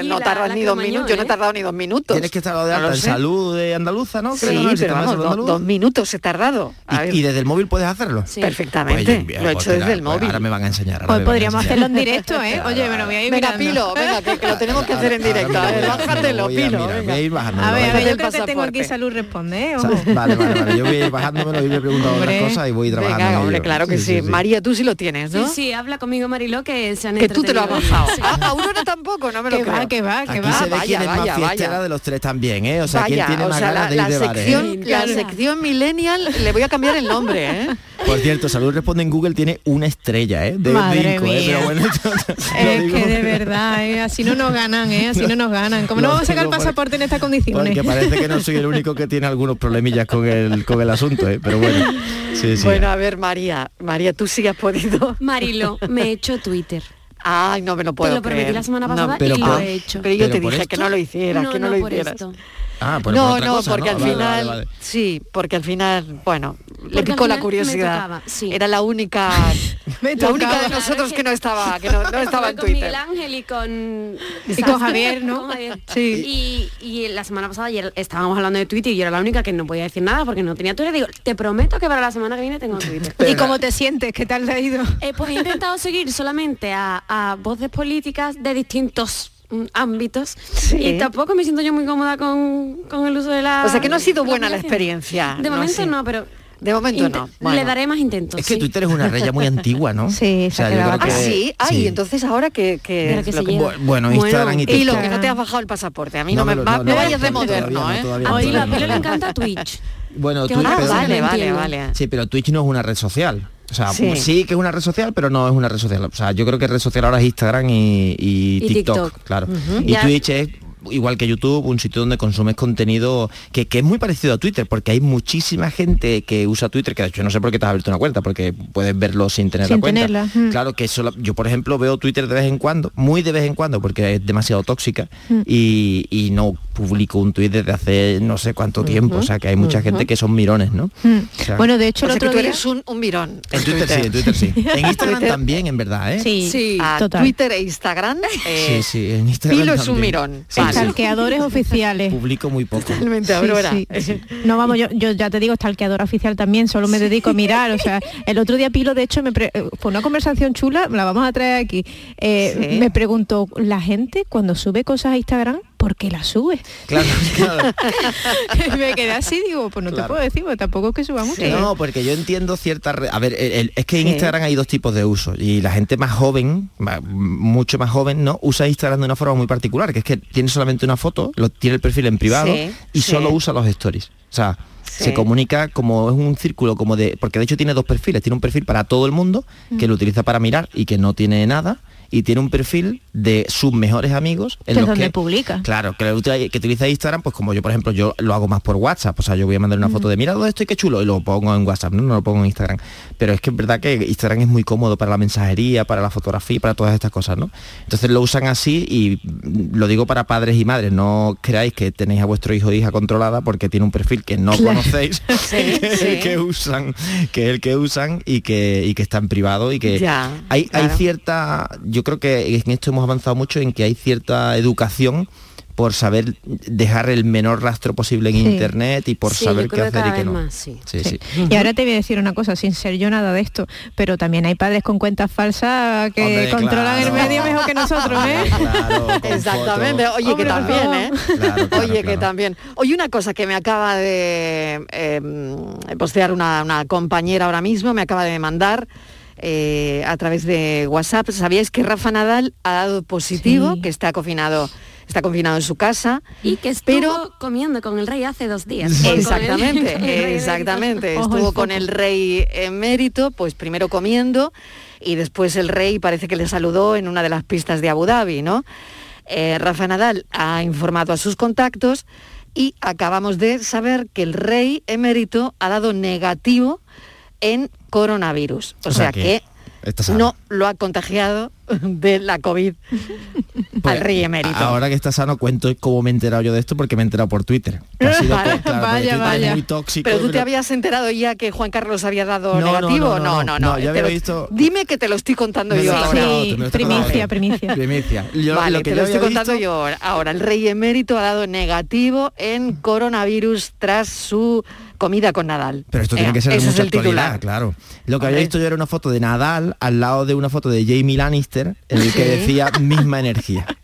S13: no
S8: tardas ni dos minutos, yo no he
S13: ¿eh?
S8: tardado ni dos minutos.
S12: Tienes que estar de alta en salud de andaluza, ¿no?
S8: Sí, pero vamos, dos minutos he tardado.
S12: Y desde el móvil puedes hacerlo.
S13: Sí.
S8: Perfectamente.
S12: Pues
S8: lo he hecho pues
S12: desde
S8: el
S12: pues
S8: móvil.
S12: Ahora me van a enseñar.
S14: Hoy podríamos hacerlo en directo, ¿eh? Oye, me lo voy a ir
S8: Venga, Pilo, venga, que lo tenemos que hacer en directo. A ver, bájatelo, Pilo.
S12: A
S14: ver, yo creo que tengo aquí Salud Responde, ¿eh?
S12: Vale, vale, vale. Yo voy bajándomelo y le he
S14: preguntado
S12: otras cosas y voy trabajando.
S8: Venga, hombre, Claro que sí. María, tú sí lo tienes, ¿no?
S13: Sí, sí, habla conmigo Mariló que se han
S8: Que tú te lo has bajado. A uno no tampoco, no me lo
S14: que
S8: creo.
S14: Va, que va, que
S12: Aquí
S14: va.
S12: Se ve
S8: vaya, vaya,
S12: de los tres también, ¿eh? O sea, ¿quién tiene más ganas
S8: la,
S12: de ir?
S8: Sección,
S12: ¿eh?
S8: La sección millennial, le voy a cambiar el nombre, ¿eh?
S12: Por cierto, Salud Responde en Google tiene una estrella, ¿eh? De
S14: Madre
S12: ¿eh?
S14: mía.
S12: Pero bueno,
S14: es que de verdad, ¿eh? así no nos ganan, ¿eh? Así no, nos ganan. ¿Cómo no, vamos a sacar el pasaporte en estas condiciones?
S12: Porque parece que no soy el único que tiene algunos problemillas con el, con el asunto, ¿eh? Pero bueno.
S8: Bueno, a ver, María. María, tú sí has podido.
S13: Marilo, me he hecho Twitter.
S8: Ay, no me lo puedo
S13: Te lo prometí la semana pasada
S12: pero
S13: y lo he hecho.
S8: Pero yo te dije que no lo hicieras, que no,
S13: no
S8: lo hicieras.
S13: Por.
S12: Ah,
S8: no, no, porque al final, sí, porque al final, bueno, le picó la curiosidad.
S13: Sí.
S8: Era la única, la única de nosotros que no estaba, que no, estaba en
S13: con
S8: Twitter.
S13: Miguel Ángel y con,
S14: y con Javier, ¿no? Sí.
S13: Y, y, la semana pasada estábamos hablando de Twitter y yo era la única que no podía decir nada porque no tenía Twitter. Digo, te prometo que para la semana que viene tengo Twitter.
S14: ¿Y cómo te sientes? ¿Qué tal te ha ido?
S13: Eh, pues he intentado seguir solamente a voces políticas de distintos Mm, ámbitos y tampoco me siento yo muy cómoda con, con, el uso de la...
S8: O sea que no ha sido buena la experiencia.
S13: De momento no, pero
S8: de momento no.
S13: Le daré más intentos.
S12: Es que
S13: sí.
S12: Twitter es una red muy antigua, ¿no?
S14: Sí, o
S12: sea,
S8: Ah, sí, ay,
S12: sí.
S8: entonces ahora que,
S12: bueno, Instagram y
S8: Twitter.
S12: Y
S8: lo que no te has bajado el pasaporte. A mí no, me, va,
S12: no, no,
S8: vayas de moderno, ¿eh?
S13: A Oye, le encanta Twitch.
S12: Bueno, Twitch,
S8: ah, vale, vale, vale.
S12: Sí, pero Twitch no es una red social. O sea,
S8: sí.
S12: que es una red social, pero no es una red social. O sea, yo creo que red social ahora es Instagram y, y,
S13: y
S12: TikTok, claro. Y
S13: ya.
S12: Twitch es igual que YouTube, un sitio donde consumes contenido que, que, es muy parecido a Twitter, porque hay muchísima gente que usa Twitter, que de hecho no sé por qué te has abierto una cuenta, porque puedes verlo sin tener la cuenta. Claro que solo, yo por ejemplo veo Twitter de vez en cuando, muy de vez en cuando, porque es demasiado tóxica y, y, no publicó un tuit desde hace no sé cuánto tiempo, o sea que hay mucha gente que son mirones, ¿no?
S14: Mm. Bueno, de hecho, el otro día...
S8: eres un, mirón.
S12: En Twitter, sí, en Twitter sí. En Instagram también, en verdad, ¿eh?
S8: A
S14: total.
S8: Twitter e Instagram. Eh,
S12: sí, sí, en Instagram
S8: Pilo es un mirón.
S12: Sí,
S14: oficiales.
S12: Publico muy poco.
S8: Totalmente, Aurora.
S14: No, vamos, yo, yo, ya te digo, stalkeadora oficial también, solo me dedico a mirar, o sea, el otro día Pilo, de hecho, me pre... Eh, fue una conversación chula, la vamos a traer aquí, eh, me preguntó, ¿la gente cuando sube cosas a Instagram ¿por qué la subes?
S12: Claro, claro.
S14: me quedé así, digo, pues no te puedo decir, porque tampoco es que suba mucho.
S12: No, porque yo entiendo ciertas... A ver, el- el- es que en. Instagram hay dos tipos de uso y la gente más joven, mucho más joven, ¿no? Usa Instagram de una forma muy particular, que es que tiene solamente una foto, lo tiene el perfil en privado
S8: Sí,
S12: y
S8: sí.
S12: solo usa los stories. O sea,
S8: Sí.
S12: se comunica como es un círculo como de... Porque de hecho tiene dos perfiles. Tiene un perfil para todo el mundo, que lo utiliza para mirar y que no tiene nada. Y tiene un perfil de sus mejores amigos en los
S14: donde
S12: que
S14: publica.
S12: Claro, que, que utiliza Instagram, pues como yo, por ejemplo, yo lo hago más por WhatsApp. O sea, yo voy a mandar una foto de mira dónde estoy, qué chulo, y lo pongo en WhatsApp, ¿no? No lo pongo en Instagram. Pero es que es verdad que Instagram es muy cómodo para la mensajería, para la fotografía, para todas estas cosas, ¿no? Entonces lo usan así y mm, lo digo para padres y madres, no creáis que tenéis a vuestro hijo o hija controlada porque tiene un perfil que no
S8: Claro.
S12: conocéis,
S8: Sí,
S12: que
S8: sí.
S12: usan, que es el que usan y que, y que está en privado y que
S8: Ya,
S12: hay, hay cierta, yo creo que en esto hemos avanzado mucho en que hay cierta educación por saber dejar el menor rastro posible en
S14: Sí.
S12: internet y por
S13: Sí,
S12: saber qué hacer y qué no.
S13: más, sí.
S12: Sí, sí.
S14: Y ahora te voy a decir una cosa, sin ser yo nada de esto, pero también hay padres con cuentas falsas que
S8: Hombre,
S14: controlan el medio mejor que nosotros, ¿eh?
S8: Exactamente. Oye, que
S14: Hombre,
S8: también. ¿eh?
S12: Claro, claro,
S8: Oye, que también. Oye, una cosa que me acaba de eh, postear una, una compañera ahora mismo, me acaba de mandar eh, a través de WhatsApp. ¿Sabíais que Rafa Nadal ha dado positivo, que está confinado, está confinado en su casa?
S13: Y que estuvo
S8: pero
S13: comiendo con el rey hace dos días.
S8: Exactamente,
S13: el
S8: exactamente. Estuvo con el rey emérito, pues primero comiendo y después el rey parece que le saludó en una de las pistas de Abu Dhabi, ¿no? Eh, Rafa Nadal ha informado a sus contactos y acabamos de saber que el rey emérito ha dado negativo en coronavirus. O, sea, que, no lo ha contagiado de la COVID
S12: Pues,
S8: al rey emérito.
S12: Ahora que está sano, cuento cómo me he enterado yo de esto porque me he enterado por Twitter. Que ha sido
S8: Vale.
S12: por- claro,
S8: Vaya,
S12: Twitter es
S8: vaya.
S12: muy tóxico.
S8: Pero tú te habías enterado ya que Juan Carlos había dado
S12: No, no,
S8: negativo.
S12: no, no, no, no, ya
S8: te
S12: había
S8: lo-
S12: visto-
S8: Dime que te lo estoy contando yo ahora.
S14: primicia, primicia.
S12: Primicia. Yo-
S8: vale,
S12: lo que
S8: te
S12: yo
S8: lo estoy contando
S12: visto-
S8: yo ahora. Ahora, el rey emérito ha dado negativo en coronavirus tras su comida con Nadal.
S12: Pero esto tiene que ser de
S8: es
S12: mucha
S8: el titular.
S12: actualidad, claro. Lo que había visto yo era una foto de Nadal al lado de una foto de Jamie Lannister en el que decía misma energía.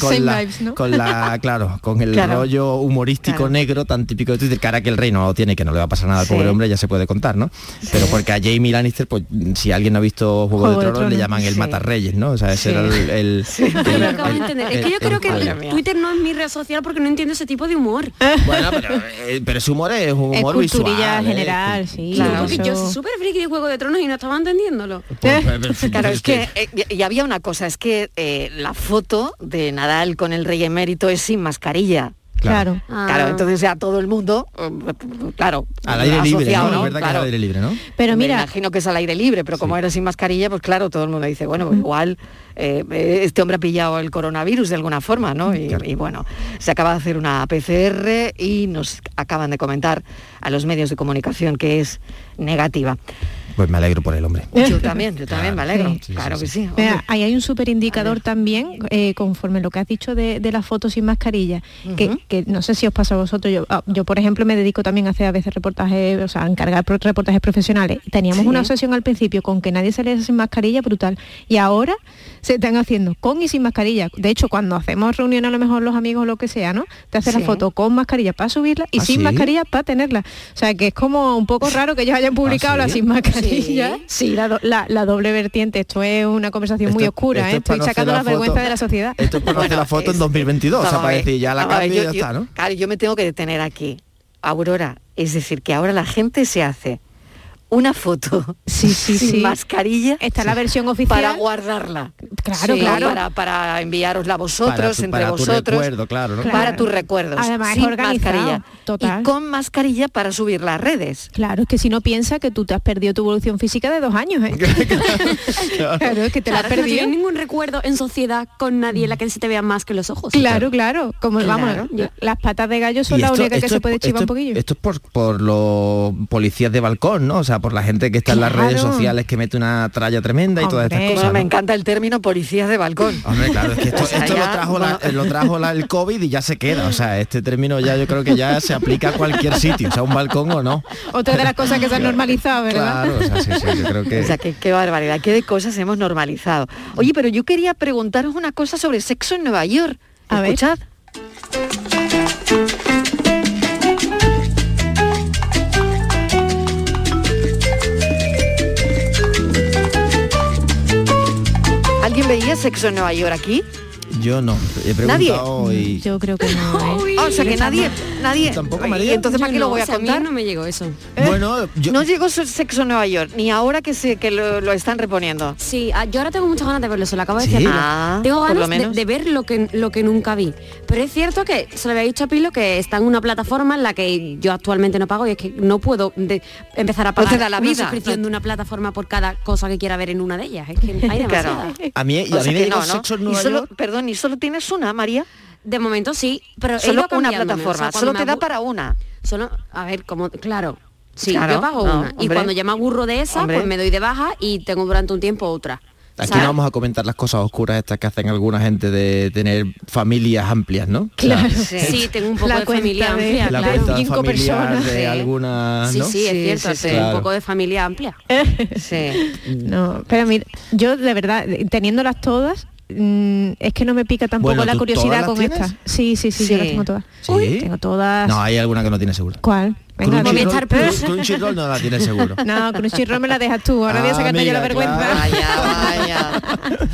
S12: Con, la,
S14: vibes, ¿no?
S12: con la- claro, con el
S8: Claro.
S12: rollo humorístico negro tan típico de Twitter, cara que el rey no tiene, que no le va a pasar nada al
S8: Sí.
S12: pobre hombre, ya se puede contar, ¿no? Pero porque a Jamie Lannister, pues si alguien no ha visto Juego,
S14: Juego
S12: de
S14: de
S12: Tronos, le llaman el
S8: Sí.
S12: matarreyes, ¿no? O sea, ese era el... el-.
S13: Es que yo
S12: el-
S13: creo
S12: el
S13: que. Twitter no es mi red social porque no entiendo ese tipo de humor.
S12: Bueno, pero, eh, pero ese humor es un
S14: Es
S12: humor
S14: culturilla
S12: visual. ¿eh?
S14: general, sí.
S8: Claro,
S13: yo soy súper friki de Juego de Tronos y no estaba entendiéndolo.
S12: Pues,
S8: Claro, es que, eh, y- y había una cosa, es que eh, la foto de Nadal con el rey emérito es sin mascarilla.
S14: Claro.
S8: Claro,
S13: Ah.
S8: entonces ya todo el mundo, eh, claro,
S12: Al aire libre,
S8: asociado,
S12: ¿no? Es verdad que es
S8: Claro.
S12: al aire libre, ¿no?
S14: Pero
S8: Me
S14: mira,
S8: imagino que es al aire libre, pero como era sin mascarilla, pues claro, todo el mundo dice, bueno, pues igual eh, este hombre ha pillado el coronavirus de alguna forma, ¿no? Y, y bueno, se acaba de hacer una PCR y nos acaban de comentar a los medios de comunicación que es negativa.
S12: Pues me alegro por el hombre.
S8: Yo también, yo también me alegro.
S14: Sí.
S8: claro que sí.
S14: Mira,
S8: hombre.
S14: ahí hay un súper indicador también, eh, conforme lo que has dicho de, de la foto sin mascarilla, que, que no sé si os pasa a vosotros, yo, ah, yo por ejemplo me dedico también a hacer a veces reportajes, o sea, a encargar reportajes profesionales. Teníamos
S8: Sí.
S14: una obsesión al principio con que nadie saliera sin mascarilla brutal y ahora se están haciendo con y sin mascarilla. De hecho, cuando hacemos reuniones a lo mejor los amigos o lo que sea, ¿no? Te hace
S8: Sí.
S14: la foto con mascarilla para subirla y
S12: ¿Ah,
S14: sin
S12: sí?
S14: mascarilla para tenerla. O sea, que es como un poco raro que ellos hayan publicado
S12: ¿Ah,
S14: la sin mascarilla. Sí, la, do- la- la doble vertiente. Esto es una conversación muy oscura,
S12: esto
S14: ¿eh? Estoy sacando
S12: la
S14: la vergüenza
S12: foto.
S14: de la sociedad.
S12: Esto es para hacer la foto en
S8: es-
S12: 2022, o sea, para decir, ya la cambio y
S8: yo-
S12: ya
S8: yo-
S12: está, ¿no?
S8: Claro, yo me tengo que detener aquí. Aurora, es decir, que ahora la gente se hace una foto
S14: Sí, sí,
S8: sin
S14: sí.
S8: mascarilla
S14: Esta es la versión oficial.
S8: para guardarla.
S14: Claro,
S8: Sí,
S14: claro.
S8: Para, para enviarosla a vosotros,
S12: Para tu-
S8: entre
S12: para tu
S8: vosotros.
S12: recuerdo, claro, ¿no?
S8: Para
S14: Claro.
S8: tus recuerdos.
S14: Además, es
S8: sin mascarilla.
S14: total.
S8: Y con mascarilla para subir las redes.
S14: Claro, es que si no piensa que tú te has perdido tu evolución física de dos años, ¿eh? claro, es que te la has
S13: no
S14: perdido.
S13: tienes ningún recuerdo en sociedad con nadie en la que se te vean más que los ojos.
S14: Claro, claro. Como vamos, las patas de gallo son
S12: esto-
S14: únicas que
S12: esto
S14: se puede chivar un poquillo.
S12: Esto es por, por los policías de balcón, ¿no? O sea, por la gente que está en las redes sociales que mete una tralla tremenda y todas estas cosas.
S8: Bueno, me encanta el término policías de balcón.
S12: Hombre, claro, es que esto,
S8: O sea,
S12: esto
S8: ya,
S12: lo trajo, la,
S8: bueno.
S12: lo trajo la- el COVID y ya se queda. O sea, este término ya yo creo que ya se aplica a cualquier sitio, o sea, un balcón o no.
S14: Otra de las cosas que se han normalizado, ¿verdad?
S12: Claro, o sea, sí, sí, yo creo que...
S8: O sea, que, qué barbaridad, qué de cosas hemos normalizado. Oye, pero yo quería preguntaros una cosa sobre sexo en Nueva York.
S14: A ver.
S8: Escuchad. ¿Alguien veía Sexo en Nueva York aquí?
S12: Yo no, he
S8: ¿Nadie?
S12: y...
S14: Yo creo que no. ¿eh?
S8: Ah, o sea que nadie, nadie.
S12: Tampoco, María.
S8: Entonces, ¿para qué lo
S13: no,
S8: voy a
S13: mí
S8: contar?
S13: no me llegó eso.
S12: Bueno, yo...
S8: No llegó se- Sexo en Nueva York, ni ahora que se que lo, lo están reponiendo.
S13: Sí, ah, yo ahora tengo muchas ganas de verlo, se lo acabo de
S8: ¿Sí?
S13: decir. a Pilo.
S8: Ah,
S13: tengo ganas de, ver lo que, lo que nunca vi. Pero es cierto que se lo había dicho a Pilo que está en una plataforma en la que yo actualmente no pago y es que no puedo de- empezar a
S8: No te
S13: pagar
S8: da la
S13: una
S8: vida.
S13: suscripción de una plataforma por cada cosa que quiera ver en una de ellas. Es que hay
S8: Claro.
S13: demasiadas.
S12: A mí, y a mí me
S8: no, ¿no?
S12: Sexo en
S8: Y
S12: Nueva
S8: solo,
S12: York.
S8: perdón, ¿y solo tienes una, María?
S13: De momento sí, pero he
S8: Solo
S13: ido
S8: una plataforma,
S13: o sea, cuando
S8: solo te da para una.
S13: Solo, a ver, como, claro. Sí,
S8: Claro,
S13: yo pago
S8: no,
S13: una. Y cuando ya me aburro de esa,
S8: Hombre.
S13: pues me doy de baja y tengo durante un tiempo otra.
S12: Aquí
S13: ¿sabes?
S12: no vamos a comentar las cosas oscuras estas que hacen alguna gente de tener familias amplias, ¿no? O sea,
S14: Claro.
S13: Sí, tengo un poco
S14: La
S13: de familia
S14: de-
S13: amplia,
S12: la
S13: claro.
S12: cuenta
S14: Cinco personas.
S12: de
S8: Sí.
S12: alguna,
S13: Sí,
S12: ¿no?
S13: sí, es
S8: Sí,
S13: cierto,
S8: sí, sí.
S13: un
S12: Claro.
S13: poco de familia amplia.
S8: Sí.
S14: No, pero mira, yo de verdad, teniéndolas todas, mm, es que no me pica tampoco
S12: Bueno,
S14: la
S12: ¿tú
S14: curiosidad con esta. Sí, sí, sí,
S8: Sí.
S14: yo las tengo todas.
S12: ¿Sí?
S14: Tengo todas.
S12: No, hay alguna que no tiene seguro.
S14: ¿Cuál? Venga.
S13: Movistar Plus.
S12: Crunchyroll no la tiene seguro.
S14: No, Crunchyroll me la dejas tú. Ahora voy a
S12: Ah,
S14: sacarte yo la vergüenza.
S12: claro.
S8: Vaya,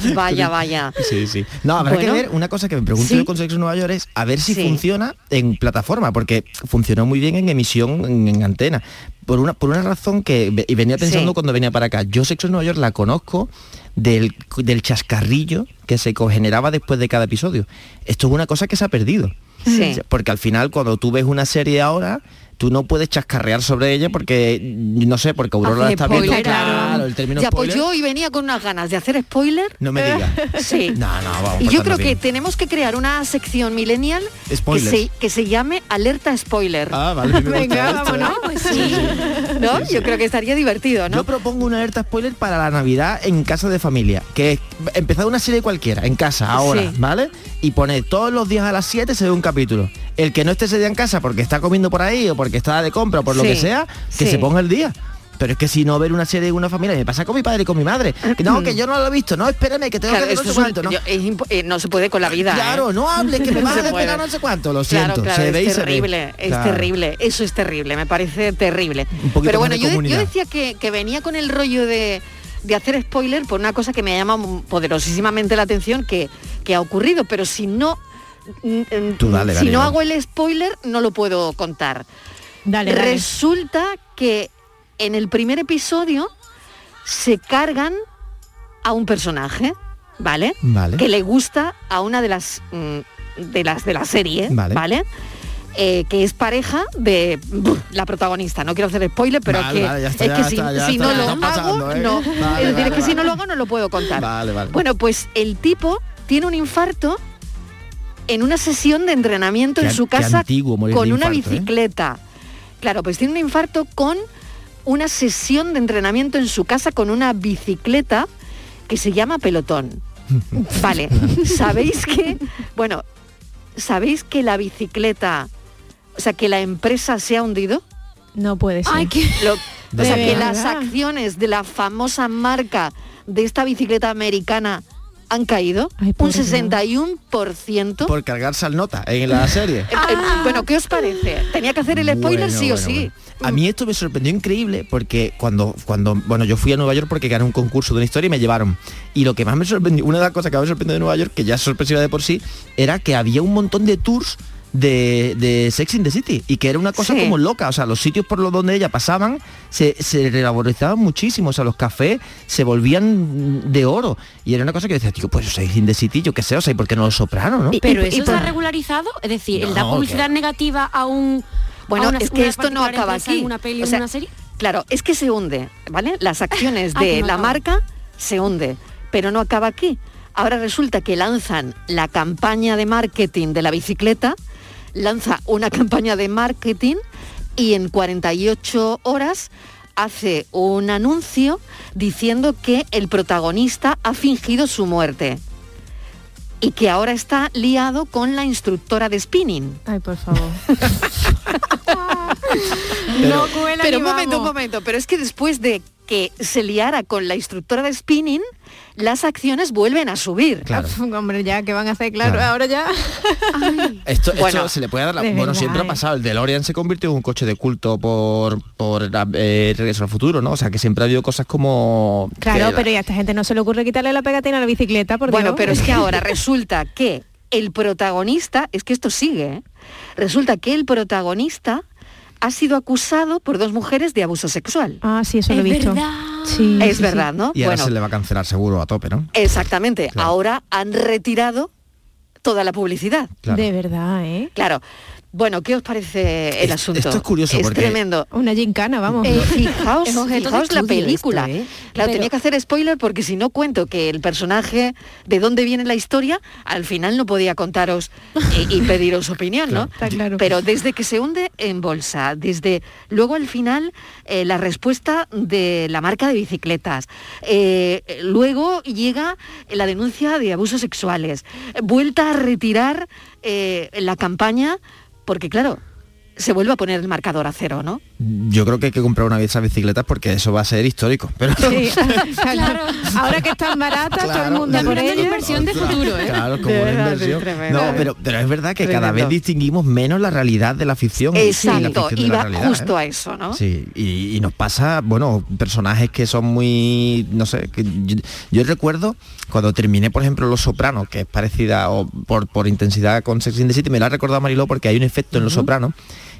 S8: vaya. Vaya, vaya.
S12: Sí, sí. No, habrá
S8: Bueno.
S12: que ver, una cosa que me pregunto
S8: Sí.
S12: yo con Sexo Nueva York es a ver si
S8: Sí.
S12: funciona en plataforma, porque funcionó muy bien en emisión en, en antena. Por una, por una razón que y venía pensando
S8: Sí.
S12: cuando venía para acá. Yo Sexo en Nueva York la conozco del, del chascarrillo que se generaba después de cada episodio. Esto es una cosa que se ha perdido.
S8: Sí.
S12: Porque al final cuando tú ves una serie ahora, tú no puedes chascarrear sobre ella porque, no sé, porque Aurora la está viendo,
S13: spoiler,
S12: claro, el término
S8: Ya, pues
S12: spoiler.
S8: yo hoy venía con unas ganas de hacer spoiler.
S12: No me digas.
S8: Sí.
S12: No, no, vamos.
S8: Y yo creo que tenemos que crear una sección millennial que se, que se llame Alerta Spoiler.
S12: Ah, vale,
S14: Venga,
S12: ¿eh?
S14: vámonos.
S13: Pues sí.
S8: ¿No? Yo creo que estaría divertido, ¿no?
S12: Yo propongo una alerta spoiler para la Navidad en casa de familia, que es empezar una serie cualquiera, en casa, ahora,
S8: Sí.
S12: ¿vale? Y poner todos los días a las 7 se ve un capítulo. El que no esté ese día en casa porque está comiendo por ahí o porque está de compra o por lo que sea, que
S8: sí.
S12: se ponga el día. Pero es que si no ver una serie de una familia, me pasa con mi padre y con mi madre. Que no, que yo no lo he visto, no, espérame, que tengo
S8: Claro,
S12: que ver no
S8: eh, se puede con la vida. ¿eh?
S12: Claro, no hable, que me vas a
S8: puede.
S12: no sé cuánto, lo
S8: Claro,
S12: siento.
S8: claro,
S12: se ve y
S8: es
S12: se ve.
S8: terrible, es
S12: Claro.
S8: terrible, eso es terrible, me parece terrible. Pero bueno, yo, yo decía que, que venía con el rollo de, de hacer spoiler por una cosa que me llama poderosísimamente la atención que, que ha ocurrido, pero si no,
S12: Tú dale,
S8: si
S12: dale,
S8: no hago el spoiler, no lo puedo contar.
S14: Dale, dale.
S8: Resulta que en el primer episodio se cargan a un personaje, ¿vale?
S12: Vale.
S8: Que le gusta a una de las mm, de las de la serie,
S12: Vale.
S8: ¿vale? Eh, que es pareja de buf, la protagonista. No quiero hacer spoiler, pero
S12: Vale,
S8: que
S12: vale, ya está,
S8: es que si,
S12: está,
S8: no lo hago,
S12: pasando, ¿eh?
S8: no. Es decir,
S12: vale,
S8: es que si no lo hago no lo puedo contar.
S12: Vale, vale.
S8: Bueno, pues el tipo tiene un infarto en una sesión de entrenamiento
S12: Qué
S8: en su casa
S12: antiguo
S8: con una
S12: ¿eh?
S8: bicicleta. Claro, pues tiene un infarto con una sesión de entrenamiento en su casa con una bicicleta que se llama pelotón. Vale, ¿sabéis que? Bueno, ¿sabéis que la bicicleta, o sea, que la empresa se ha hundido?
S14: No puede ser.
S13: Ay, qué...
S8: Lo- o sea, que las acciones de la famosa marca de esta bicicleta americana han caído
S14: Ay,
S8: un
S14: pobre
S8: 61%.
S12: Por cargarse al nota en la serie.
S8: Eh, eh, bueno, ¿qué os parece? Tenía que hacer el spoiler
S12: Bueno,
S8: sí o
S12: bueno,
S8: sí.
S12: bueno. A mí esto me sorprendió increíble porque cuando, cuando, bueno, yo fui a Nueva York porque gané un concurso de una historia y me llevaron. Y lo que más me sorprendió, una de las cosas que más me sorprendió de Nueva York, que ya es sorpresiva de por sí, era que había un montón de tours de, de Sex in the City y que era una cosa
S8: Sí.
S12: como loca, o sea, los sitios por los donde ella pasaban se, se revalorizaban muchísimo, o sea, los cafés se volvían de oro y era una cosa que decía, tío, pues Sex in the City, yo qué sé, o sea, ¿y por qué no lo soprano, no?
S13: Pero
S14: y-
S13: eso
S14: y
S13: regularizado, es decir, el
S12: No,
S13: da publicidad negativa a un
S8: Bueno,
S13: a una-
S8: es que esto no acaba aquí.
S13: en una peli
S8: O
S13: o
S8: sea,
S13: en una serie.
S8: Claro, es que se hunde, ¿vale? Las acciones
S13: Ah,
S8: de
S13: no
S8: la
S13: acaba.
S8: marca se hunde, pero no acaba aquí. Ahora resulta que lanzan la campaña de marketing de la bicicleta, lanza una campaña de marketing y en 48 horas hace un anuncio diciendo que el protagonista ha fingido su muerte y que ahora está liado con la instructora de spinning.
S14: Ay, por favor.
S8: No
S14: cuela
S8: pero un momento, un momento, pero es que después de que se liara con la instructora de spinning, las acciones vuelven a subir.
S12: Claro.
S14: Hombre, ya, ¿qué van a hacer? Claro,
S12: Claro.
S14: ahora ya.
S12: Esto, esto
S8: Bueno,
S12: se le puede dar la... Bueno,
S14: verdad,
S12: siempre ha
S14: ¿eh?
S12: pasado. El DeLorean se convirtió en un coche de culto por, por eh, Regreso al Futuro, ¿no? O sea, que siempre ha habido cosas como...
S14: Claro, pero ya a esta gente no se le ocurre quitarle la pegatina a la bicicleta, por
S8: Bueno,
S14: Dios.
S8: pero es que ahora resulta que el protagonista, es que esto sigue, ¿eh? resulta que el protagonista ha sido acusado por dos mujeres de abuso sexual.
S14: Ah, sí, eso lo he
S8: Es
S14: visto.
S8: verdad.
S14: Sí,
S8: Es
S14: sí,
S8: verdad,
S14: sí.
S8: ¿no?
S12: Y ahora
S8: bueno,
S12: se le va a cancelar seguro a tope, ¿no?
S8: exactamente. Ahora han retirado toda la publicidad.
S12: Claro.
S14: De verdad, ¿eh?
S8: Claro. Bueno, ¿qué os parece el
S12: Es-
S8: asunto?
S12: esto es curioso porque-
S8: tremendo.
S14: Una gincana, vamos.
S8: Eh, fijaos,
S13: Es
S8: fijaos la película.
S13: esto, ¿eh?
S8: Claro,
S13: Pero-
S8: tenía que hacer spoiler porque si no cuento que el personaje, de dónde viene la historia, al final no podía contaros y, y pediros opinión, ¿no?
S14: Está claro.
S8: Pero desde que se hunde en bolsa, desde luego al final eh, la respuesta de la marca de bicicletas, eh, luego llega la denuncia de abusos sexuales, vuelta a retirar eh, la campaña, porque claro, se vuelve a poner el marcador a cero, ¿no?
S12: Yo creo que hay que comprar una de esas bicicletas porque eso va a ser histórico. Pero
S14: Sí, claro. Ahora que están baratas, todo el mundo por ellas.
S13: inversión de futuro, ¿eh?
S12: Claro, como
S8: De
S12: una
S8: verdad,
S12: inversión. No, pero, pero es verdad que cada vez distinguimos menos la realidad de la ficción. y la
S8: Exacto,
S12: ficción de la realidad,
S8: justo
S12: ¿eh?
S8: a eso, ¿no?
S12: Sí, y, y nos pasa, bueno, personajes que son muy, no sé, que yo, yo recuerdo cuando terminé, por ejemplo, Los Sopranos, que es parecida o por, por intensidad con Sex and the City, me la ha recordado Mariló porque hay un efecto en Los Sopranos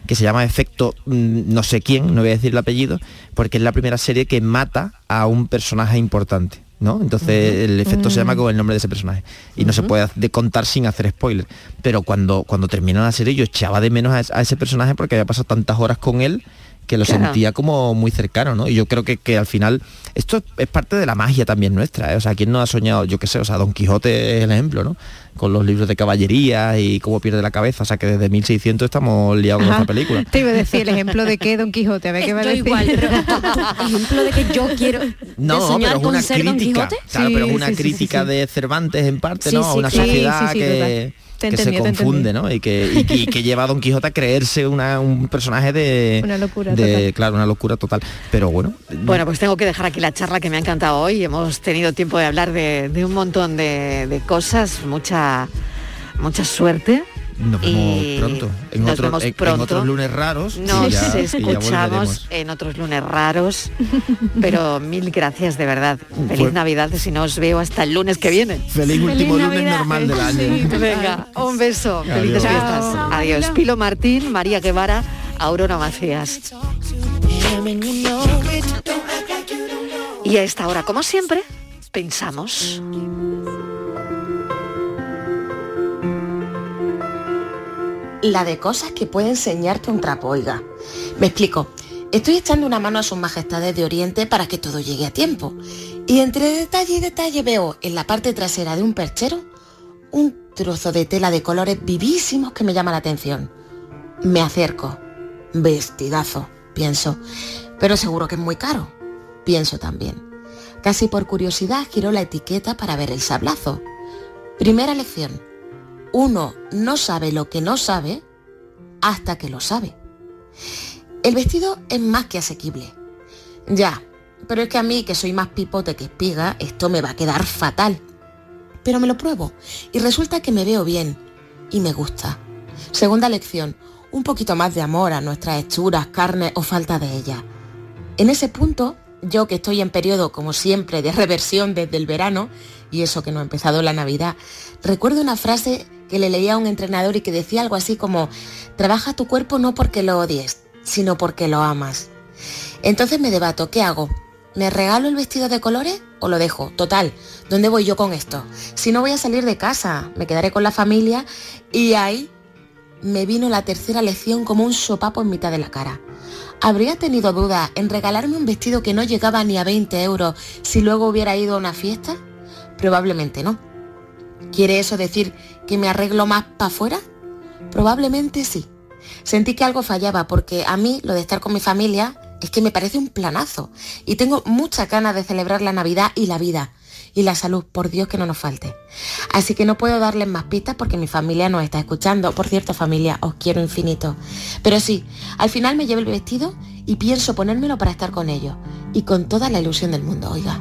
S12: que se llama efecto mm, no sé quién, no voy a decir el apellido, porque es la primera serie que mata a un personaje importante. ¿no? Entonces el efecto se llama con el nombre de ese personaje y no se puede de contar sin hacer spoiler. Pero cuando, cuando termina la serie yo echaba de menos a, a ese personaje porque había pasado tantas horas con él que lo
S8: Claro.
S12: sentía como muy cercano, ¿no? Y yo creo que, que al final esto es parte de la magia también nuestra, ¿eh? O sea, ¿quién no ha soñado? Yo qué sé, o sea, Don Quijote es el ejemplo, ¿no? Con los libros de caballería y cómo pierde la cabeza, o sea, que desde 1600 estamos liados con
S14: Ajá.
S12: esta película.
S14: Te iba a decir el ejemplo de que Don Quijote, a ver qué va a decir.
S13: igual, pero ejemplo de que yo quiero
S12: No,
S13: de soñar
S12: pero es
S13: con
S12: una
S13: ser Don
S12: crítica.
S13: Quijote.
S12: Claro, pero es
S14: Sí,
S12: una
S14: sí, sí,
S12: crítica
S14: sí, sí.
S12: de Cervantes en parte,
S13: Sí,
S12: ¿no?
S13: sí,
S12: una sociedad
S14: Sí, sí, sí,
S12: que,
S14: total. Te
S12: que se
S14: entendí,
S12: confunde. ¿no? Y que, y que- y que lleva a Don Quijote a creerse una- un personaje de.
S14: Una locura
S12: de,
S14: total.
S12: Claro, una locura total. Pero bueno.
S8: Bueno, pues tengo que dejar aquí la charla que me ha encantado hoy. Hemos tenido tiempo de hablar de, de un montón de, de cosas, mucha, mucha suerte.
S12: Nos vemos
S8: Y
S12: pronto. En,
S8: nos
S12: otro-
S8: vemos
S12: en- en
S8: pronto.
S12: otros lunes raros.
S8: Nos
S12: ya-
S8: escuchamos en otros lunes raros, pero mil gracias de verdad. Feliz
S12: Fue-
S8: Navidad si no os veo hasta el lunes que viene.
S12: Feliz último lunes normal del año.
S8: Venga, un beso, felices fiestas. Adiós. Pilo Martín, María Guevara, Aurora Macías. Y a esta hora, como siempre, pensamos.
S15: La de cosas que puede enseñarte un trapo, oiga. Me explico. Estoy echando una mano a sus majestades de Oriente para que todo llegue a tiempo. Y entre detalle y detalle veo en la parte trasera de un perchero un trozo de tela de colores vivísimos que me llama la atención. Me acerco. Vestidazo, pienso. Pero seguro que es muy caro. Pienso también. Casi por curiosidad giro la etiqueta para ver el sablazo. Primera lección uno no sabe lo que no sabe hasta que lo sabe. El vestido es más que asequible. Ya, pero es que a mí, que soy más pipote que espiga, esto me va a quedar fatal. Pero me lo pruebo y resulta que me veo bien y me gusta. Segunda lección, un poquito más de amor a nuestras hechuras, carne o falta de ella. En ese punto, yo que estoy en periodo, como siempre, de reversión desde el verano, y eso que no ha empezado la Navidad, recuerdo una frase que le leía a un entrenador y que decía algo así como, trabaja tu cuerpo no porque lo odies, sino porque lo amas. Entonces me debato, ¿qué hago? ¿Me regalo el vestido de colores o lo dejo? Total, ¿dónde voy yo con esto? Si no voy a salir de casa, me quedaré con la familia y ahí me vino la tercera lección como un sopapo en mitad de la cara. ¿Habría tenido duda en regalarme un vestido que no llegaba ni a 20 euros si luego hubiera ido a una fiesta? Probablemente no. ¿Quiere eso decir que me arreglo más para afuera? Probablemente sí. Sentí que algo fallaba porque a mí lo de estar con mi familia es que me parece un planazo y tengo muchas ganas de celebrar la Navidad y la vida y la salud, por Dios que no nos falte. Así que no puedo darles más pistas porque mi familia nos está escuchando. Por cierto, familia, os quiero infinito. Pero sí, al final me llevo el vestido y pienso ponérmelo para estar con ellos y con toda la ilusión del mundo, oiga.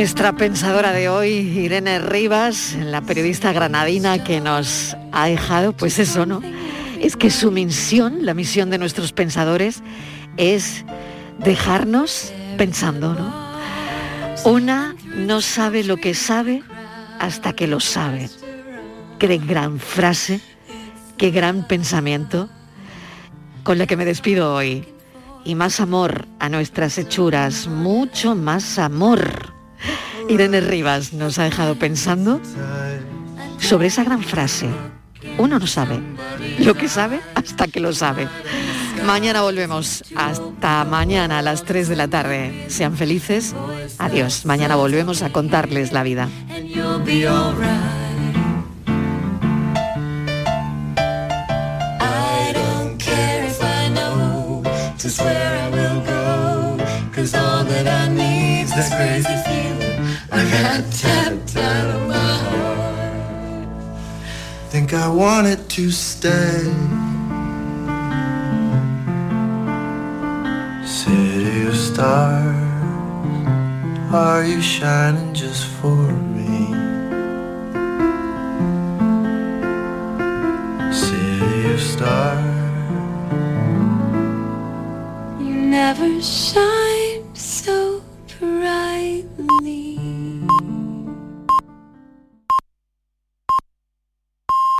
S8: Nuestra pensadora de hoy, Irene Rivas, la periodista granadina que nos ha dejado, pues eso, ¿no? Es que su misión, la misión de nuestros pensadores, es dejarnos pensando, ¿no? Una no sabe lo que sabe hasta que lo sabe. Qué gran frase, qué gran pensamiento con la que me despido hoy. Y más amor a nuestras hechuras, mucho más amor. Irene Rivas nos ha dejado pensando sobre esa gran frase. Uno no sabe lo que sabe hasta que lo sabe. Mañana volvemos. Hasta mañana a las 3 de la tarde. Sean felices. Adiós. Mañana volvemos a contarles la vida.
S16: I got tapped out of my heart.
S3: Think I wanted to stay. City of stars, are you shining just for me? City of stars,
S16: You never shine so bright.